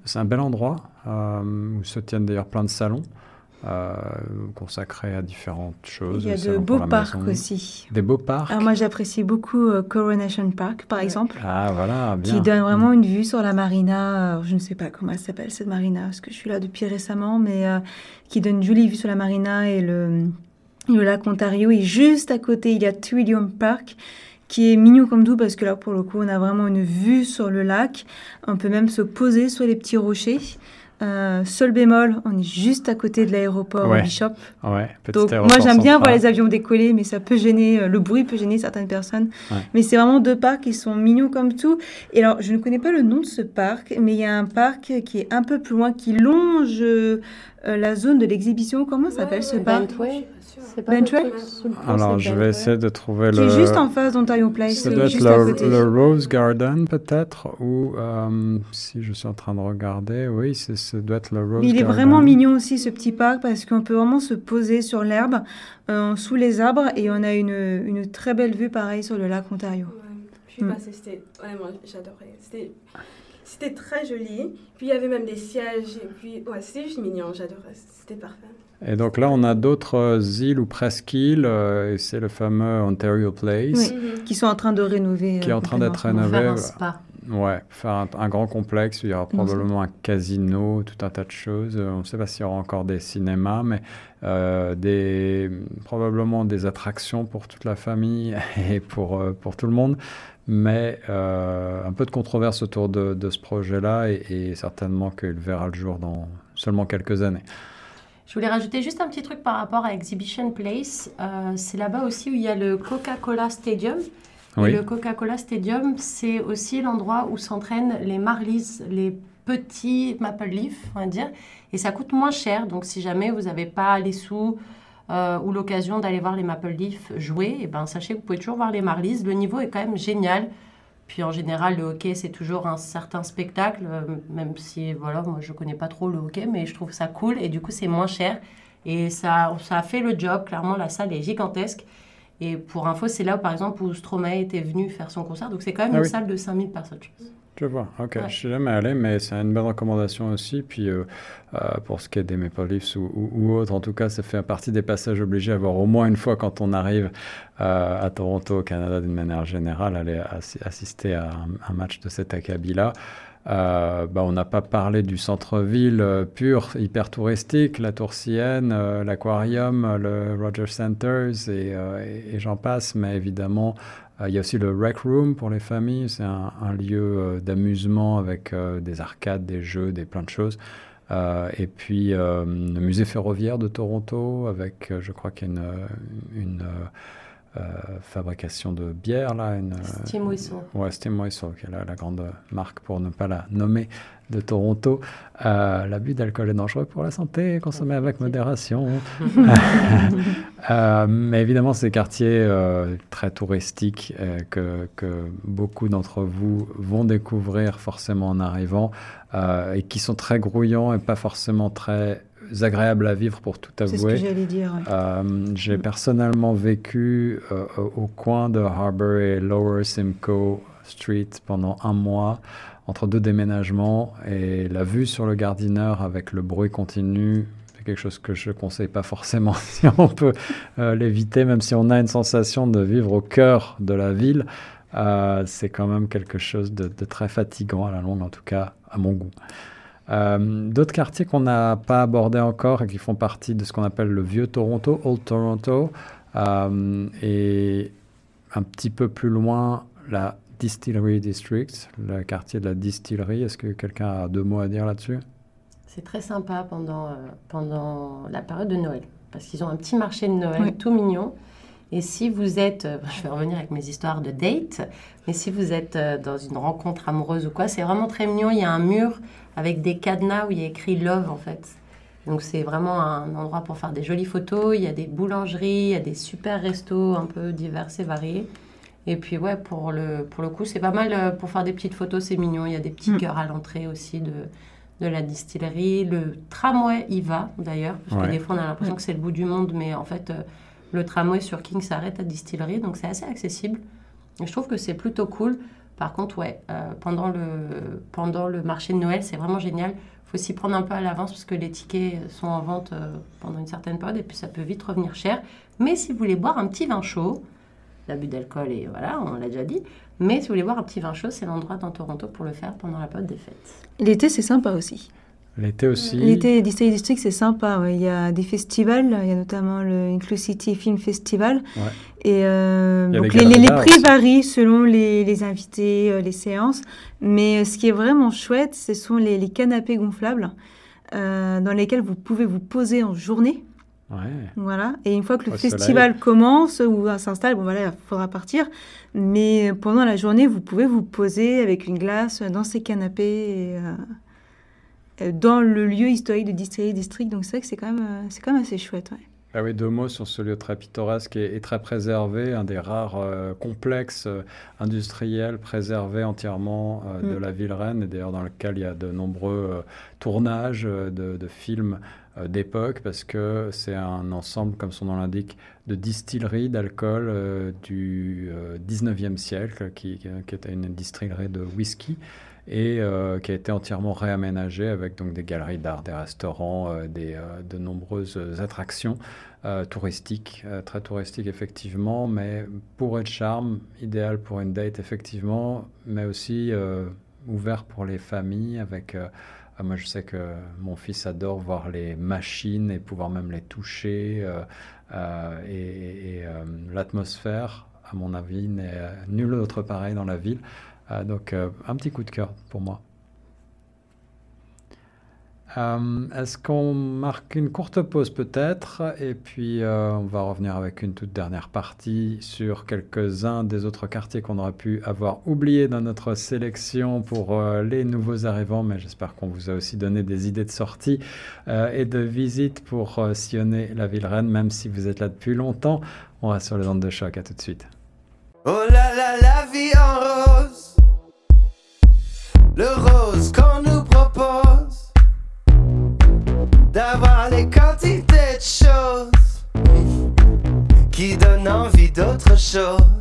C'est un bel endroit euh, où se tiennent d'ailleurs plein de salons euh, consacrés à différentes choses. Il y a de beaux parcs maison. aussi. Des beaux parcs Alors moi j'apprécie beaucoup euh, Coronation Park par exemple. Ah voilà, bien. qui donne vraiment une vue sur la marina. Je ne sais pas comment elle s'appelle cette marina, parce que je suis là depuis récemment, mais euh, qui donne une jolie vue sur la marina et le, le lac Ontario. Et juste à côté, il y a Trillium Park, qui est mignon comme tout, parce que là, pour le coup, on a vraiment une vue sur le lac. On peut même se poser sur les petits rochers. Euh, seul bémol, on est juste à côté de l'aéroport Ouais. Bishop. Ouais, petit Donc moi j'aime bien voir les avions décoller, mais ça peut gêner, euh, le bruit peut gêner certaines personnes. Ouais. Mais c'est vraiment deux parcs qui sont mignons comme tout. Et alors je ne connais pas le nom de ce parc, mais il y a un parc qui est un peu plus loin, qui longe euh, la zone de l'exhibition. Comment s'appelle ce parc? Bentway Alors, je vais essayer de trouver le. C'est juste en face d'Ontario Place. Ça doit être le, le, Rose Garden, peut-être, ou si je suis en train de regarder, oui, ça doit être le Rose Garden. Il est vraiment mignon aussi, ce petit parc, parce qu'on peut vraiment se poser sur l'herbe, sous les arbres, et on a une, une, très belle vue, pareil, sur le lac Ontario. je suis mm. passée, c'était vraiment, j'adorais. C'était c'était très joli. Puis il y avait même des sièges. Et puis, ouais, c'était juste mignon. J'adorais. C'était parfait. Et donc là, on a d'autres îles ou presqu'îles. Euh, et c'est le fameux Ontario Place. Oui, qui sont en train de rénover. Qui est en train d'être rénové. Faire un spa. Ouais, faire un, grand complexe. Il y aura probablement un casino, tout un tas de choses. On ne sait pas s'il y aura encore des cinémas, mais euh, des, probablement des attractions pour toute la famille <laughs> et pour, euh, pour tout le monde mais euh, un peu de controverse autour de, ce projet-là et, certainement qu'il verra le jour dans seulement quelques années. Je voulais rajouter juste un petit truc par rapport à Exhibition Place. Euh, c'est là-bas aussi où il y a le Coca-Cola Stadium. Le Coca-Cola Stadium, c'est aussi l'endroit où s'entraînent les Marlies, les petits Maple Leaf, on va dire. Et ça coûte moins cher. Donc si jamais vous n'avez pas les sous euh, ou l'occasion d'aller voir les Maple Leaf jouer, et eh ben, sachez que vous pouvez toujours voir les Marlies. Le niveau est quand même génial. Puis en général, le hockey, c'est toujours un certain spectacle, euh, même si, voilà, moi, je connais pas trop le hockey, mais je trouve ça cool. Et du coup, c'est moins cher. Et ça, ça fait le job. Clairement, la salle est gigantesque. Et pour info, c'est là, où, par exemple, où Stromae était venu faire son concert. Donc, c'est quand même ah une salle de 5000 personnes. Je vois, ok. Je suis jamais allé, mais c'est une bonne recommandation aussi. Puis euh, euh, pour ce qui est des Maple Leafs ou, ou, autres, en tout cas, ça fait partie des passages obligés à voir au moins une fois quand on arrive euh, à Toronto, au Canada, d'une manière générale, aller assister à un, match de cet acabit-là. Bah, on n'a pas parlé du centre-ville pur, hyper touristique, la Tour Sienne, l'aquarium, le Rogers Centers et, j'en passe, mais évidemment euh, il y a aussi le Rec Room pour les familles. C'est un, lieu euh, d'amusement avec euh, des arcades, des jeux, des plein de choses. et puis le musée ferroviaire de Toronto avec, je crois qu'il y a une fabrication de bière là. Une, Steam Whistle. ouais, Steam Whistle, qui est la, la, grande marque pour ne pas la nommer de Toronto. Euh, L'abus d'alcool est dangereux pour la santé, consommé avec modération. <laughs> <laughs> euh, mais évidemment, ces quartiers euh, très touristiques que, que, beaucoup d'entre vous vont découvrir forcément en arrivant et qui sont très grouillants et pas forcément très agréables à vivre pour tout avouer. C'est ce que j'allais dire. J'ai personnellement vécu au coin de Harbour et Lower Simcoe Street pendant un mois entre deux déménagements et la vue sur le Gardiner avec le bruit continu, c'est quelque chose que je ne conseille pas forcément <laughs> si on peut euh, l'éviter, même si on a une sensation de vivre au cœur de la ville. Euh, c'est quand même quelque chose de, très fatigant à la longue, en tout cas à mon goût. Euh, d'autres quartiers qu'on n'a pas abordés encore et qui font partie de ce qu'on appelle le vieux Toronto, Old Toronto, et un petit peu plus loin, la Distillery District, le quartier de la distillerie. Est-ce que quelqu'un a deux mots à dire là-dessus? C'est très sympa pendant, euh, pendant la période de Noël, parce qu'ils ont un petit marché de Noël tout mignon. Et si vous êtes, euh, <laughs> je vais revenir avec mes histoires de date, mais si vous êtes euh, dans une rencontre amoureuse ou quoi, c'est vraiment très mignon. Il y a un mur avec des cadenas où il y a écrit Love en fait. Donc c'est vraiment un endroit pour faire des jolies photos. Il y a des boulangeries, il y a des super restos un peu divers et variés. Et puis ouais, pour le, pour le coup, c'est pas mal euh, pour faire des petites photos, c'est mignon. Il y a des petits mm. cœurs à l'entrée aussi de, de la distillerie. Le tramway y va d'ailleurs, parce que des fois on a l'impression que c'est le bout du monde, mais en fait euh, le tramway sur King s'arrête à distillerie, donc c'est assez accessible. Et je trouve que c'est plutôt cool. Par contre, ouais, euh, pendant, le, pendant le marché de Noël, c'est vraiment génial. Il faut s'y prendre un peu à l'avance parce que les tickets sont en vente pendant une certaine période et puis ça peut vite revenir cher. Mais si vous voulez boire un petit vin chaud, l'abus d'alcool et voilà, on l'a déjà dit. Mais si vous voulez voir un petit vin chaud, c'est l'endroit dans Toronto pour le faire pendant la période des fêtes. L'été, c'est sympa aussi. L'été aussi. L'été, Distillery District, c'est sympa. Il y a des festivals. Il y a notamment le Inclusivity Film Festival. Et euh, donc les, les, prix varient selon les, les invités, euh, les séances. Mais ce qui est vraiment chouette, ce sont les, les canapés gonflables euh, dans lesquels vous pouvez vous poser en journée. Voilà. Et une fois que le festival commence ou s'installe, bon voilà, il faudra partir. Mais pendant la journée, vous pouvez vous poser avec une glace dans ces canapés. Et, euh, dans le lieu historique de Distillery District. Donc c'est vrai que c'est quand, même, c'est quand même assez chouette. Ouais. Ah oui, deux mots sur ce lieu très pittoresque et, très préservé, un des rares complexes industriels préservés entièrement de mm. la ville reine, et d'ailleurs dans lequel il y a de nombreux tournages de, de films euh, d'époque parce que c'est un ensemble, comme son nom l'indique, de distilleries d'alcool euh, du 19e euh, siècle, qui, était une distillerie de whisky et qui a été entièrement réaménagée avec donc des galeries d'art, des restaurants, des, de nombreuses attractions touristiques, très touristiques effectivement, mais pour être charme, idéal pour une date effectivement, mais aussi ouvert pour les familles avec ah, moi, je sais que mon fils adore voir les machines et pouvoir même les toucher. Euh, euh, et, euh, l'atmosphère, à mon avis, n'est nul autre pareil dans la ville. donc, un petit coup de cœur pour moi. Euh, est-ce qu'on marque une courte pause peut-être? Et puis euh, on va revenir avec une toute dernière partie sur quelques-uns des autres quartiers qu'on aurait pu avoir oubliés dans notre sélection pour euh, les nouveaux arrivants, mais j'espère qu'on vous a aussi donné des idées de sortie et de visite pour sillonner la ville reine, même si vous êtes là depuis longtemps. On reste sur les ondes de choc, à tout de suite. Oh là là, la vie d'autre chose.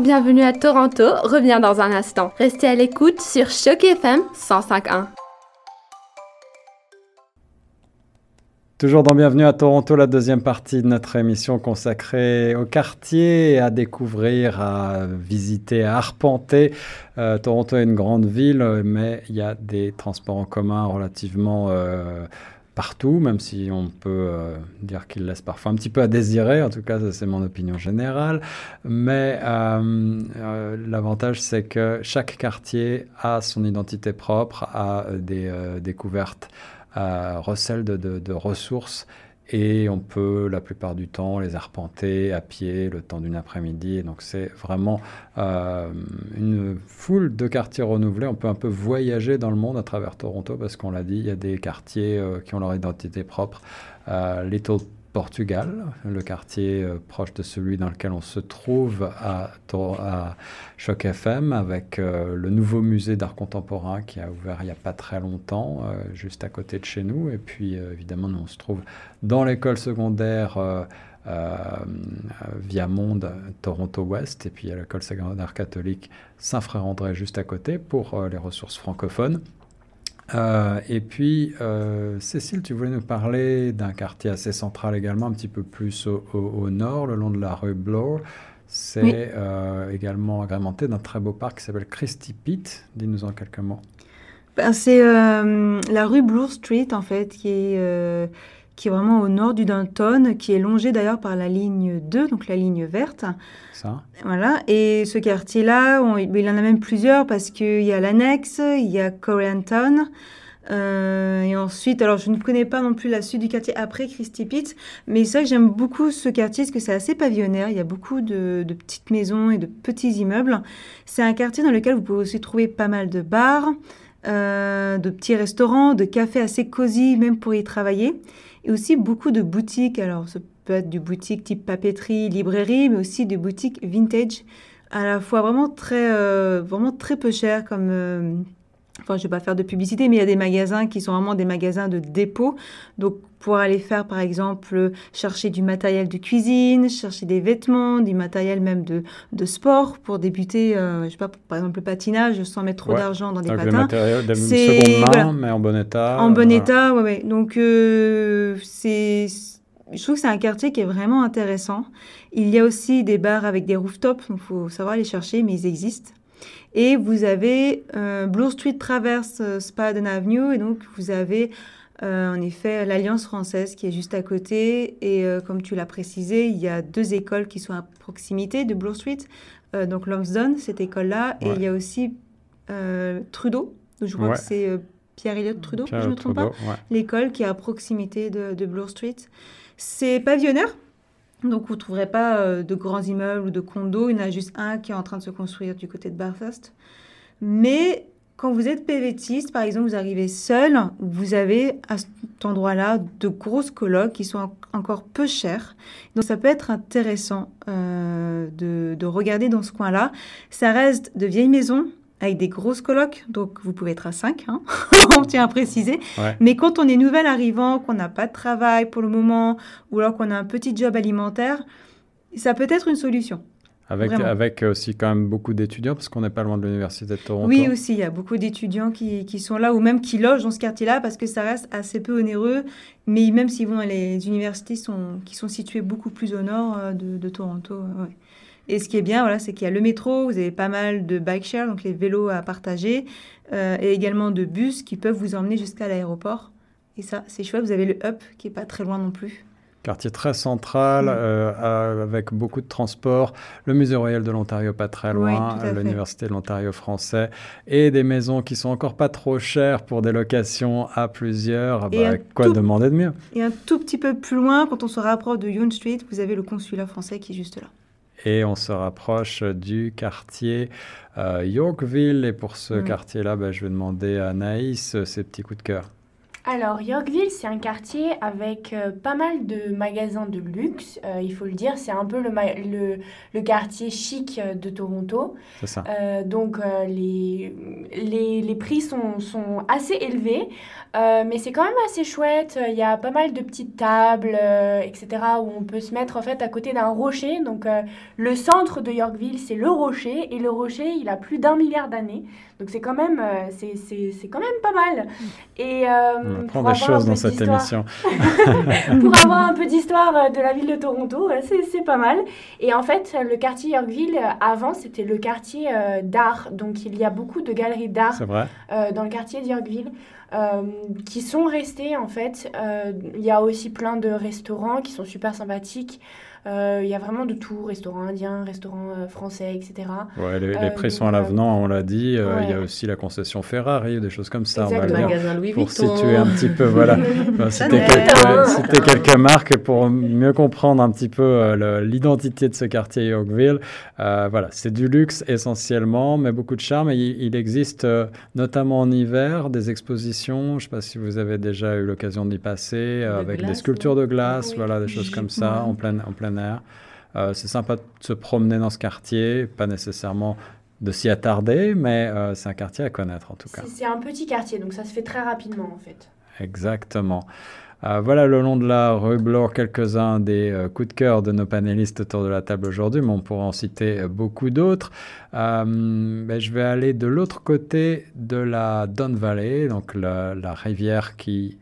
Bienvenue à Toronto revient dans un instant. Restez à l'écoute sur Choc FM 105.1. Toujours dans Bienvenue à Toronto, la deuxième partie de notre émission consacrée au quartier, à découvrir, à visiter, à arpenter. Euh, Toronto est une grande ville, mais il y a des transports en commun relativement euh, partout, même si on peut euh, dire qu'ils laissent parfois un petit peu à désirer. En tout cas, c'est mon opinion générale. Mais l'avantage, c'est que chaque quartier a son identité propre, a des découvertes recèle de, ressources et on peut la plupart du temps les arpenter à pied le temps d'une après-midi. Donc c'est vraiment euh, une foule de quartiers renouvelés. On peut un peu voyager dans le monde à travers Toronto parce qu'on l'a dit, il y a des quartiers euh, qui ont leur identité propre. Euh, Little Portugal, le quartier euh, proche de celui dans lequel on se trouve à, à Choc FM, avec euh, le nouveau musée d'art contemporain qui a ouvert il n'y a pas très longtemps, euh, juste à côté de chez nous. Et puis évidemment, nous on se trouve dans l'école secondaire. via Monde, Toronto Ouest, et puis a l'école secondaire catholique Saint-Frère-André juste à côté pour les ressources francophones. Euh, et puis, euh, Cécile, tu voulais nous parler d'un quartier assez central également, un petit peu plus au, nord, le long de la rue Bloor. C'est euh, également agrémenté d'un très beau parc qui s'appelle Christie Pete. Dis-nous en quelques mots. Ben, c'est la rue Bloor Street, en fait, qui est qui est vraiment au nord du Downton, qui est longé d'ailleurs par la ligne 2, donc la ligne verte. Ça. Voilà. Et ce quartier-là, il en a même plusieurs parce qu'il y a l'annexe, il y a Koreantown. Euh, et ensuite, alors je ne connais pas non plus la suite du quartier après Christie Pitt, mais c'est vrai que j'aime beaucoup ce quartier parce que c'est assez pavillonnaire. Il y a beaucoup de, petites maisons et de petits immeubles. C'est un quartier dans lequel vous pouvez aussi trouver pas mal de bars, euh, de petits restaurants, de cafés assez cosy, même pour y travailler et aussi beaucoup de boutiques. Alors, ça peut être du boutique type papeterie, librairie, mais aussi des boutiques vintage, à la fois vraiment très, euh, vraiment très peu cher comme... Enfin, je ne vais pas faire de publicité, mais il y a des magasins qui sont vraiment des magasins de dépôt. Donc, pour aller faire, par exemple, chercher du matériel de cuisine, chercher des vêtements, du matériel même de, de sport pour débuter, euh, je sais pas, par exemple, le patinage sans mettre trop d'argent dans des patins. C'est seconde main, mais en bon état. En bon état, oui, ouais. Donc, euh, c'est je trouve que c'est un quartier qui est vraiment intéressant. Il y a aussi des bars avec des rooftops, donc il faut savoir les chercher, mais ils existent. Et vous avez euh, Blue Street traverse euh, Spadden Avenue, et donc vous avez euh, en effet, l'Alliance française qui est juste à côté. Et euh, comme tu l'as précisé, il y a deux écoles qui sont à proximité de Bloor Street. Donc Lonsdon, cette école-là. Et il y a aussi Trudeau. Je crois que c'est Pierre Elliott Trudeau, je ne me trompe pas. L'école qui est à proximité de, de Bloor Street. C'est pavillonnaire. Donc, vous ne trouverez pas de grands immeubles ou de condos. Il y en a juste un qui est en train de se construire du côté de Bathurst. Mais quand vous êtes PVTiste, par exemple, vous arrivez seul, vous avez à cet endroit-là de grosses colocs qui sont encore peu chères. Donc ça peut être intéressant euh, de, regarder dans ce coin-là. Ça reste de vieilles maisons avec des grosses colocs, donc vous pouvez être à 5, hein <laughs> on tient à préciser. Mais quand on est nouvel arrivant, qu'on n'a pas de travail pour le moment, ou alors qu'on a un petit job alimentaire, ça peut être une solution. Avec, avec aussi quand même beaucoup d'étudiants, parce qu'on n'est pas loin de l'Université de Toronto. Oui, aussi, il y a beaucoup d'étudiants qui, qui, sont là, ou même qui logent dans ce quartier-là, parce que ça reste assez peu onéreux. Mais même s'ils vont dans les universités sont, qui sont situées beaucoup plus au nord euh, de, de Toronto. Et ce qui est bien, voilà, c'est qu'il y a le métro, vous avez pas mal de bike share, donc les vélos à partager, euh, et également de bus qui peuvent vous emmener jusqu'à l'aéroport. Et ça, c'est chouette. Vous avez le Up qui est pas très loin non plus. Quartier très central, mm. euh, avec beaucoup de transports. Le Musée royal de l'Ontario pas très loin, l'Université de l'Ontario français, et des maisons qui sont encore pas trop chères pour des locations à plusieurs. Bah, quoi demander de mieux? Et un tout petit peu plus loin, quand on se rapproche de Yonge Street, vous avez le consulat français qui est juste là. Et on se rapproche du quartier euh, Yorkville. Et pour ce mm. quartier-là, bah, je vais demander à Naïs euh, ses petits coups de cœur. Alors, Yorkville, c'est un quartier avec euh, pas mal de magasins de luxe, euh, il faut le dire. C'est un peu le, le, le, quartier chic euh, de Toronto. C'est ça. donc, les, les, les, prix sont, sont assez élevés, mais c'est quand même assez chouette. Il y a pas mal de petites tables, etc., où on peut se mettre en fait à côté d'un rocher. Donc, le centre de Yorkville, c'est le rocher, et le rocher, il a plus d'un milliard d'années. Donc, c'est quand, même, c'est, c'est, quand même pas mal. Et. On apprend des choses dans cette émission. <laughs> pour avoir un peu d'histoire euh, de la ville de Toronto, c'est pas mal. Et en fait, le quartier Yorkville, avant, c'était le quartier d'art. Donc, il y a beaucoup de galeries d'art dans le quartier de Yorkville. qui sont restées en fait. Il y a aussi plein de restaurants qui sont super sympathiques. Euh, il y a vraiment de tout, restaurant indien, restaurant euh, français, etc. Ouais, les, euh, prix sont à l'avenant, on l'a dit. Il y a aussi la concession Ferrari, des choses comme ça. On va le magasin Louis pour situer un petit peu, voilà. <laughs> C'était quelques, quelques, marques pour mieux comprendre un petit peu l'identité de ce quartier Yorkville. voilà, c'est du luxe essentiellement, mais beaucoup de charme. Et il, existe notamment en hiver des expositions. Je ne sais pas si vous avez déjà eu l'occasion d'y passer, avec des sculptures de glace, voilà, des choses comme ça, en pleine, en euh, c'est sympa de se promener dans ce quartier, pas nécessairement de s'y attarder, mais euh, c'est un quartier à connaître en tout cas. C'est un petit quartier, donc ça se fait très rapidement en fait. Exactement. Euh, voilà le long de la rue Bloor quelques-uns des coups de cœur de nos panélistes autour de la table aujourd'hui, mais on pourrait en citer beaucoup d'autres. Ben, je vais aller de l'autre côté de la Don Valley, donc la, la rivière qui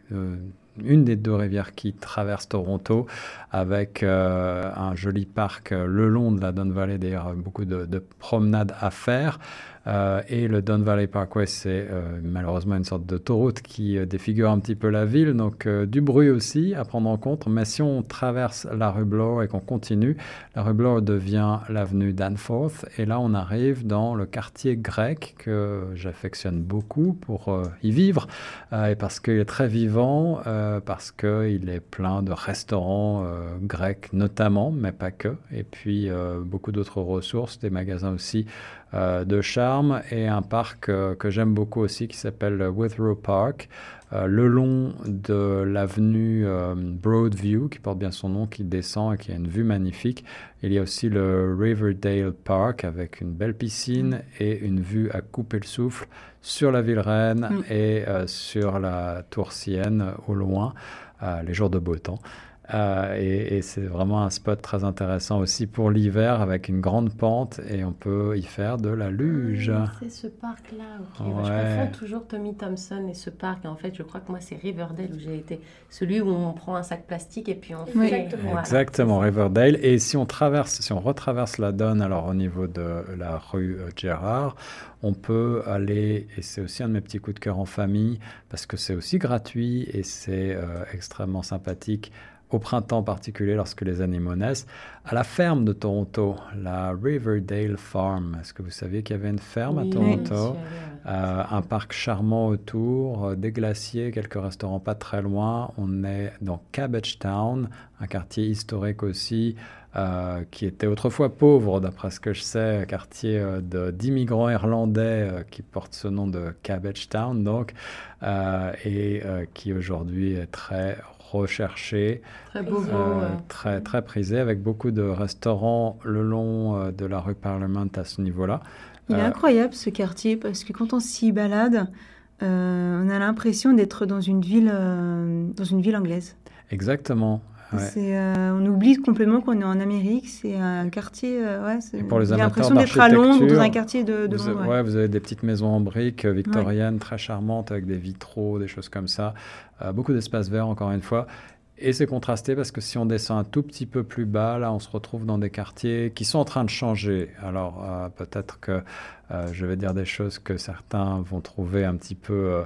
une des deux rivières qui traversent Toronto, avec euh, un joli parc euh, le long de la Don Valley, d'ailleurs beaucoup de promenades à faire. Euh, et le Don Valley Parkway, c'est euh, malheureusement une sorte d'autoroute qui euh, défigure un petit peu la ville, donc du bruit aussi à prendre en compte. Mais si on traverse la rue Bloor et qu'on continue, la rue Bloor devient l'avenue Danforth. Et là, on arrive dans le quartier grec que j'affectionne beaucoup pour y vivre, et parce qu'il est très vivant, parce qu'il est plein de restaurants grecs notamment, mais pas que. Et puis beaucoup d'autres ressources, des magasins aussi de charme et un parc euh, que j'aime beaucoup aussi qui s'appelle Withrow Park, euh, le long de l'avenue Broadview qui porte bien son nom, qui descend et qui a une vue magnifique. Il y a aussi le Riverdale Park avec une belle piscine et une vue à couper le souffle sur la ville reine mm. et sur la tour Sienne au loin, les jours de beau temps. Euh, et, c'est vraiment un spot très intéressant aussi pour l'hiver avec une grande pente et on peut y faire de la luge. Ah, c'est ce parc-là. Je confonds toujours Tommy Thompson et ce parc. En fait, je crois que moi, c'est Riverdale où j'ai été. Celui où on prend un sac plastique et puis on fait. Exactement, Riverdale. Et si on traverse, si on retraverse la Donne, alors au niveau de la rue euh, Gérard, on peut aller, et c'est aussi un de mes petits coups de cœur en famille, parce que c'est aussi gratuit et c'est euh, extrêmement sympathique au printemps particulier lorsque les animaux naissent, à la ferme de Toronto, la Riverdale Farm. Est-ce que vous saviez qu'il y avait une ferme à Toronto? euh, Un parc charmant autour, euh, des glaciers, quelques restaurants pas très loin. On est dans Cabbage Town, un quartier historique aussi, euh, qui était autrefois pauvre, d'après ce que je sais, un quartier d'immigrants irlandais qui porte ce nom de Cabbage Town, donc, et qui aujourd'hui est très recherché, très, beau, euh, très, très prisé, avec beaucoup de restaurants le long euh, de la rue Parliament à ce niveau-là. Il est euh, incroyable ce quartier parce que quand on s'y balade, on a l'impression d'être dans une ville, dans une ville anglaise. Exactement. On oublie complètement qu'on est en Amérique. C'est un quartier. ouais, Et pour les l'impression d'être à Londres, dans un quartier de, de vous Londres. ouais. vous avez des petites maisons en briques victoriennes très charmantes avec des vitraux, des choses comme ça. Euh, beaucoup d'espaces verts, encore une fois. Et c'est contrasté parce que si on descend un tout petit peu plus bas, là, on se retrouve dans des quartiers qui sont en train de changer. Alors, euh, peut-être que euh, je vais dire des choses que certains vont trouver un petit peu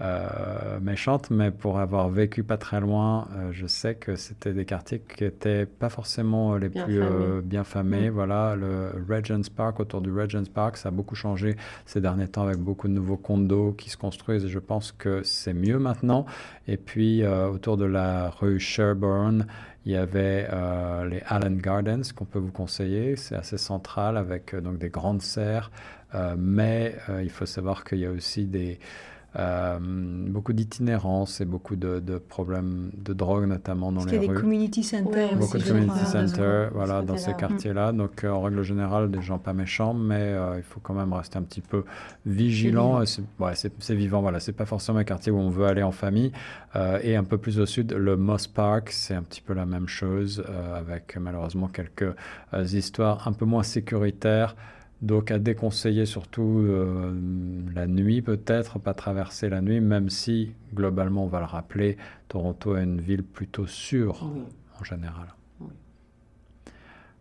euh, méchante, mais pour avoir vécu pas très loin, euh, je sais que c'était des quartiers qui n'étaient pas forcément les plus euh, bien famés. Mm. Voilà, le Regents Park, autour du Regents Park, ça a beaucoup changé ces derniers temps avec beaucoup de nouveaux condos qui se construisent et je pense que c'est mieux maintenant. Et puis, autour de la rue Sherbourne, il y avait les Allen Gardens qu'on peut vous conseiller. C'est assez central avec donc des grandes serres, mais il faut savoir qu'il y a aussi des euh, beaucoup d'itinérance et beaucoup de, problèmes de drogue, notamment dans les rues. Il y a des community centers Beaucoup de community centers voilà, dans ces quartiers-là. Donc, euh, en règle générale, des gens pas méchants, mais euh, il faut quand même rester un petit peu vigilant. C'est ouais, vivant, voilà. C'est pas forcément un quartier où on veut aller en famille. et un peu plus au sud, le Moss Park, c'est un petit peu la même chose, avec malheureusement quelques histoires un peu moins sécuritaires Donc à déconseiller surtout euh, la nuit peut-être, pas traverser la nuit, même si globalement on va le rappeler, Toronto est une ville plutôt sûre en général.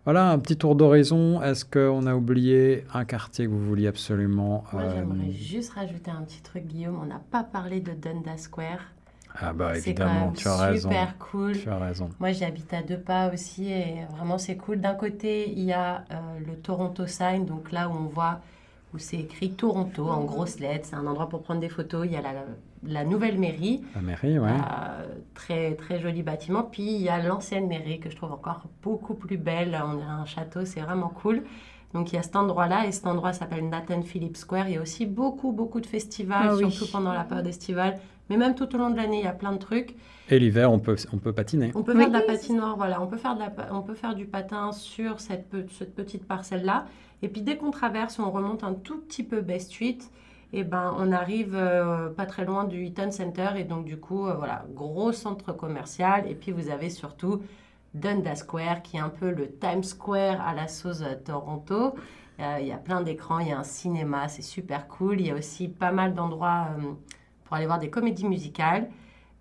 Voilà, un petit tour d'horizon. Est-ce qu'on a oublié un quartier que vous vouliez absolument Moi, j'aimerais juste rajouter un petit truc, Guillaume. On n'a pas parlé de Dundas Square. Ah bah évidemment, tu as raison. super cool. Tu as raison. Moi j'habite à deux pas aussi et vraiment c'est cool. D'un côté il y a euh, le Toronto Sign, donc là où on voit où c'est écrit Toronto en grosses lettres. C'est un endroit pour prendre des photos. Il y a la, la nouvelle mairie. La mairie, ouais. Euh, très très joli bâtiment. Puis il y a l'ancienne mairie que je trouve encore beaucoup plus belle. On dirait un château, c'est vraiment cool. Donc il y a cet endroit-là et cet endroit s'appelle Nathan Phillips Square. Il y a aussi beaucoup beaucoup de festivals, Ah oui. surtout pendant la période estivale. Mais même tout au long de l'année, il y a plein de trucs. Et l'hiver, on peut, on peut patiner. On peut faire de la patinoire, voilà. On peut faire, de la, on peut faire du patin sur cette, pe- cette petite parcelle-là. Et puis dès qu'on traverse, on remonte un tout petit peu Bay Street. Et ben, on arrive euh, pas très loin du Eaton Center. Et donc, du coup, euh, voilà, gros centre commercial. Et puis, vous avez surtout Dundas Square, qui est un peu le Times Square à la sauce euh, Toronto. Euh, Il y a plein d'écrans, il y a un cinéma, c'est super cool. Il y a aussi pas mal d'endroits euh, aller voir des comédies musicales.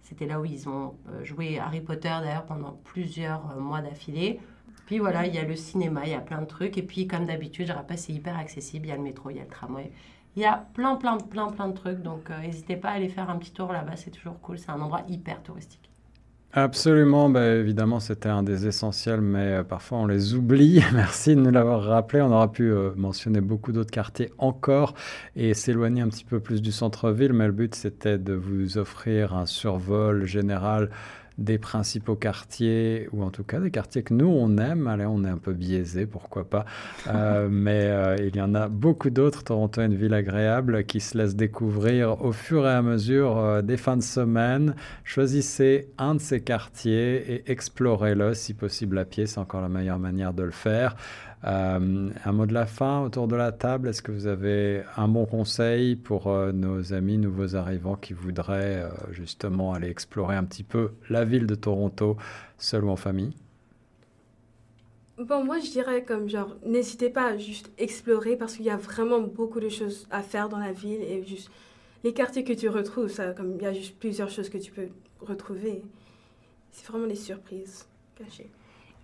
C'était là où ils ont euh, joué Harry Potter d'ailleurs pendant plusieurs euh, mois d'affilée. Puis voilà, il y a le cinéma, il y a plein de trucs. Et puis comme d'habitude, je rappelle, c'est hyper accessible. Il y a le métro, il y a le tramway. Il y a plein, plein, plein, plein de trucs. Donc euh, n'hésitez pas à aller faire un petit tour là-bas, c'est toujours cool. C'est un endroit hyper touristique. Absolument, bah, évidemment, c'était un des essentiels, mais euh, parfois on les oublie. <laughs> Merci de nous l'avoir rappelé. On aura pu euh, mentionner beaucoup d'autres quartiers encore et s'éloigner un petit peu plus du centre-ville, mais le but c'était de vous offrir un survol général des principaux quartiers, ou en tout cas des quartiers que nous on aime. Allez, on est un peu biaisé, pourquoi pas. Euh, <laughs> mais euh, il y en a beaucoup d'autres. Toronto est une ville agréable qui se laisse découvrir au fur et à mesure euh, des fins de semaine. Choisissez un de ces quartiers et explorez-le, si possible à pied, c'est encore la meilleure manière de le faire. Euh, un mot de la fin autour de la table. Est-ce que vous avez un bon conseil pour euh, nos amis nouveaux arrivants qui voudraient euh, justement aller explorer un petit peu la ville de Toronto, seul ou en famille? Bon, moi, je dirais comme genre, n'hésitez pas à juste explorer parce qu'il y a vraiment beaucoup de choses à faire dans la ville et juste les quartiers que tu retrouves, ça, comme il y a juste plusieurs choses que tu peux retrouver. C'est vraiment des surprises cachées.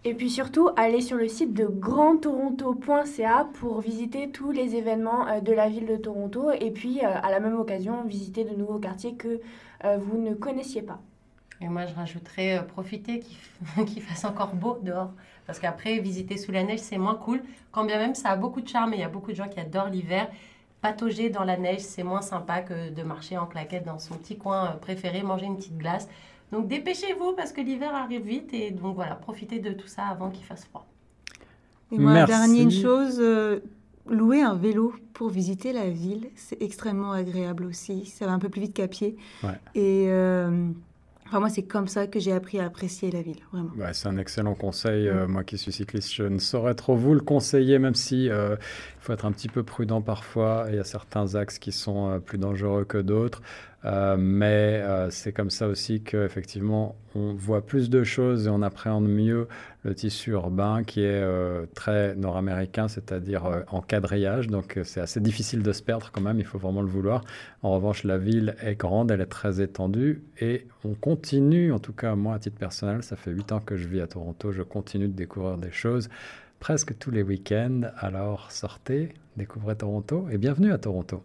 Et puis surtout, allez sur le site de grandtoronto.ca pour visiter tous les événements euh, de la ville de Toronto et puis euh, à la même occasion visiter de nouveaux quartiers que euh, vous ne connaissiez pas. Et moi, je rajouterais profiter qu'il <laughs> qu'il fasse encore beau dehors. Parce qu'après, visiter sous la neige, c'est moins cool. Quand bien même, ça a beaucoup de charme et il y a beaucoup de gens qui adorent l'hiver. Patauger dans la neige, c'est moins sympa que de marcher en claquette dans son petit coin préféré, manger une petite glace. Donc dépêchez-vous parce que l'hiver arrive vite et donc voilà, profitez de tout ça avant qu'il fasse froid. Et moi, Merci. dernier une chose, euh, louer un vélo pour visiter la ville, c'est extrêmement agréable aussi. Ça va un peu plus vite qu'à pied. Ouais. Et euh, enfin, moi, c'est comme ça que j'ai appris à apprécier la ville, vraiment. Ouais, c'est un excellent conseil. Euh, moi qui suis cycliste, je ne saurais trop vous le conseiller, même si euh, il faut être un petit peu prudent parfois. Il y a certains axes qui sont euh, plus dangereux que d'autres. Euh, mais euh, c'est comme ça aussi qu'effectivement, on voit plus de choses et on appréhende mieux le tissu urbain qui est euh, très nord-américain, c'est-à-dire en quadrillage. Donc c'est assez difficile de se perdre quand même, il faut vraiment le vouloir. En revanche, la ville est grande, elle est très étendue et on continue, en tout cas moi à titre personnel, ça fait 8 ans que je vis à Toronto, je continue de découvrir des choses presque tous les week-ends. Alors sortez, découvrez Toronto et bienvenue à Toronto.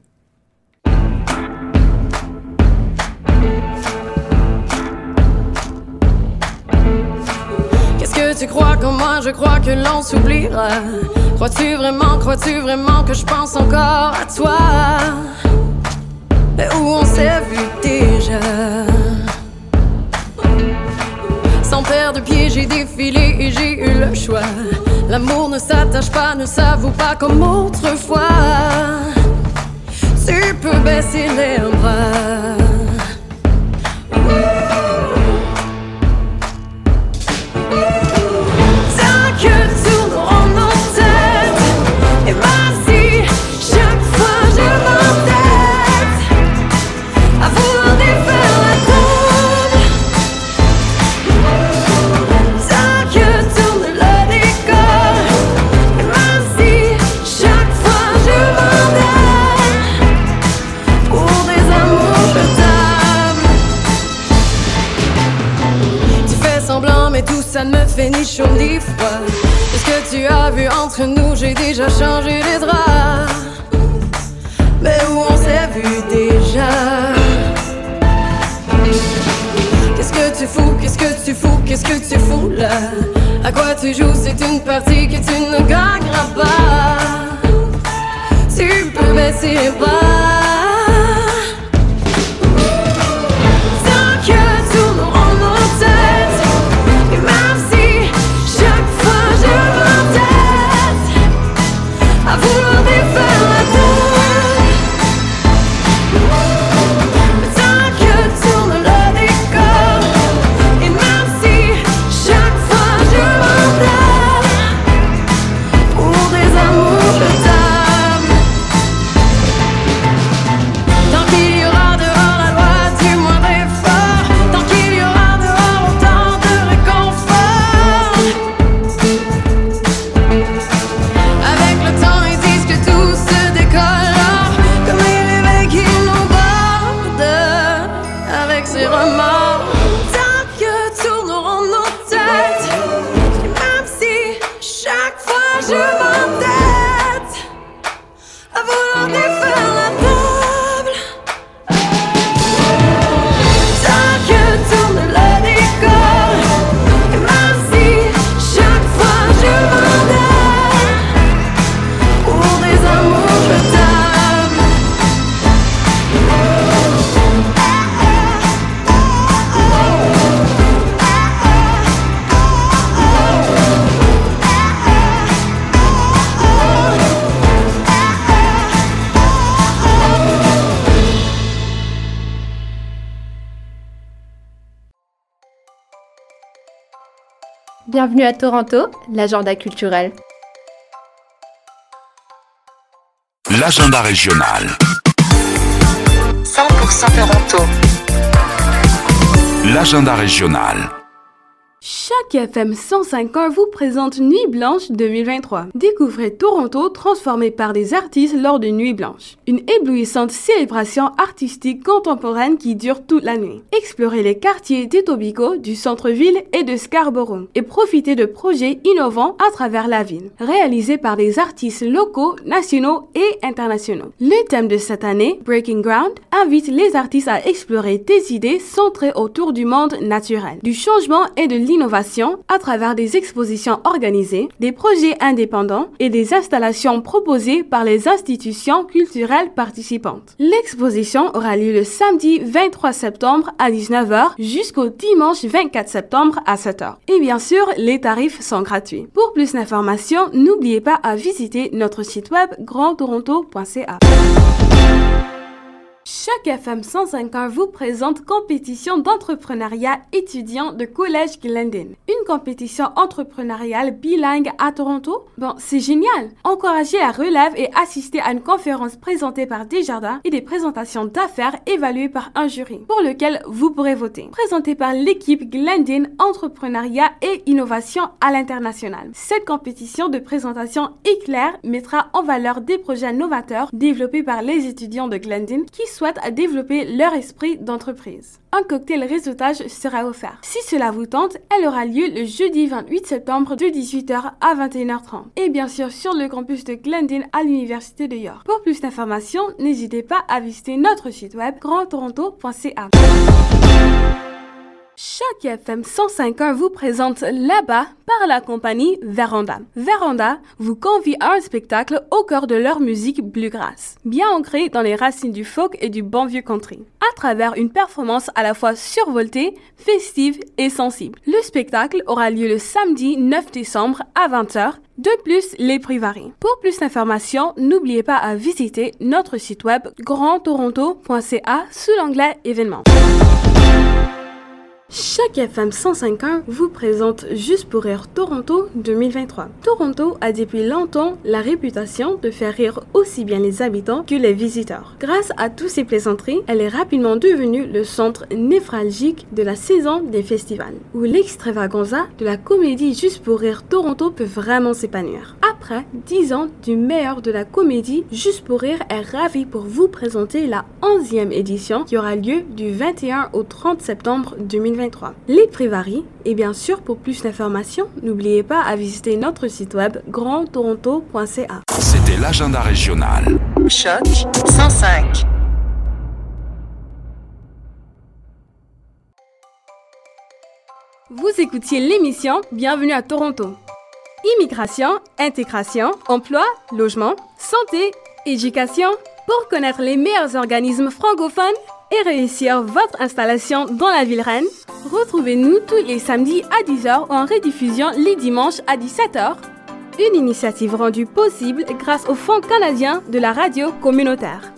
Tu crois comme moi Je crois que l'on s'oubliera? Crois-tu vraiment, crois-tu vraiment que je pense encore à toi? Et Où on s'est vu déjà? Sans perdre de pied, j'ai défilé et j'ai eu le choix. L'amour ne s'attache pas, ne s'avoue pas comme autrefois. Tu peux baisser les bras. Ni chaud ni froid. Est-ce que tu as vu entre nous, j'ai déjà changé les draps. Mais où on s'est vu déjà? Qu'est-ce que tu fous, qu'est-ce que tu fous, qu'est-ce que tu fous là? À quoi tu joues, c'est une partie que tu ne gagneras pas. Tu peux baisser les bras. Bienvenue à Toronto, l'agenda culturel. L'agenda régional. 100% Toronto. L'agenda régional. Chaque FM 105.1 vous présente Nuit Blanche 2023. Découvrez Toronto transformé par des artistes lors de Nuit Blanche. Une éblouissante célébration artistique contemporaine qui dure toute la nuit. Explorez les quartiers d'Etobicoke, du centre-ville et de Scarborough et profitez de projets innovants à travers la ville, réalisés par des artistes locaux, nationaux et internationaux. Le thème de cette année, Breaking Ground, invite les artistes à explorer des idées centrées autour du monde naturel, du changement et de l'innovation à travers des expositions organisées, des projets indépendants et des installations proposées par les institutions culturelles participantes. L'exposition aura lieu le samedi 23 septembre à 19h jusqu'au dimanche 24 septembre à 7h. Et bien sûr, les tarifs sont gratuits. Pour plus d'informations, n'oubliez pas à visiter notre site web grandtoronto.ca. Chaque FM 105.1 vous présente compétition d'entrepreneuriat étudiant de Collège Glendon. Une compétition entrepreneuriale bilingue à Toronto? Bon, c'est génial! Encouragez la relève et assistez à une conférence présentée par Desjardins et des présentations d'affaires évaluées par un jury, pour lequel vous pourrez voter. Présenté par l'équipe Glendon Entrepreneuriat et Innovation à l'international. Cette compétition de présentation éclair mettra en valeur des projets novateurs développés par les étudiants de Glendon qui souhaitent développer leur esprit d'entreprise. Un cocktail réseautage sera offert. Si cela vous tente, elle aura lieu le jeudi 28 septembre de 18h à 21h30. Et bien sûr sur le campus de Glendale à l'Université de York. Pour plus d'informations, n'hésitez pas à visiter notre site web grandtoronto.ca. Chaque FM 105.1 vous présente là-bas par la compagnie Veranda. Veranda vous convie à un spectacle au cœur de leur musique bluegrass, bien ancrée dans les racines du folk et du bon vieux country, à travers une performance à la fois survoltée, festive et sensible. Le spectacle aura lieu le samedi 9 décembre à 20h. De plus, les prix varient. Pour plus d'informations, n'oubliez pas à visiter notre site web grandtoronto.ca sous l'onglet événements. Chaque FM 105.1 vous présente Juste pour rire Toronto 2023. Toronto a depuis longtemps la réputation de faire rire aussi bien les habitants que les visiteurs. Grâce à tous ces plaisanteries, elle est rapidement devenue le centre névralgique de la saison des festivals, où l'extravaganza de la comédie Juste pour rire Toronto peut vraiment s'épanouir. Après 10 ans du meilleur de la comédie, Juste pour rire est ravi pour vous présenter la 11e édition qui aura lieu du 21 au 30 septembre 2023. 2023. Les prix varient et bien sûr pour plus d'informations, n'oubliez pas à visiter notre site web grandtoronto.ca. C'était l'agenda régional. Choc 105. Vous écoutiez l'émission Bienvenue à Toronto. Immigration, intégration, emploi, logement, santé, éducation. Pour connaître les meilleurs organismes francophones et réussir votre installation dans la ville reine, retrouvez-nous tous les samedis à 10h ou en rediffusion les dimanches à 17h. Une initiative rendue possible grâce au Fonds canadien de la radio communautaire.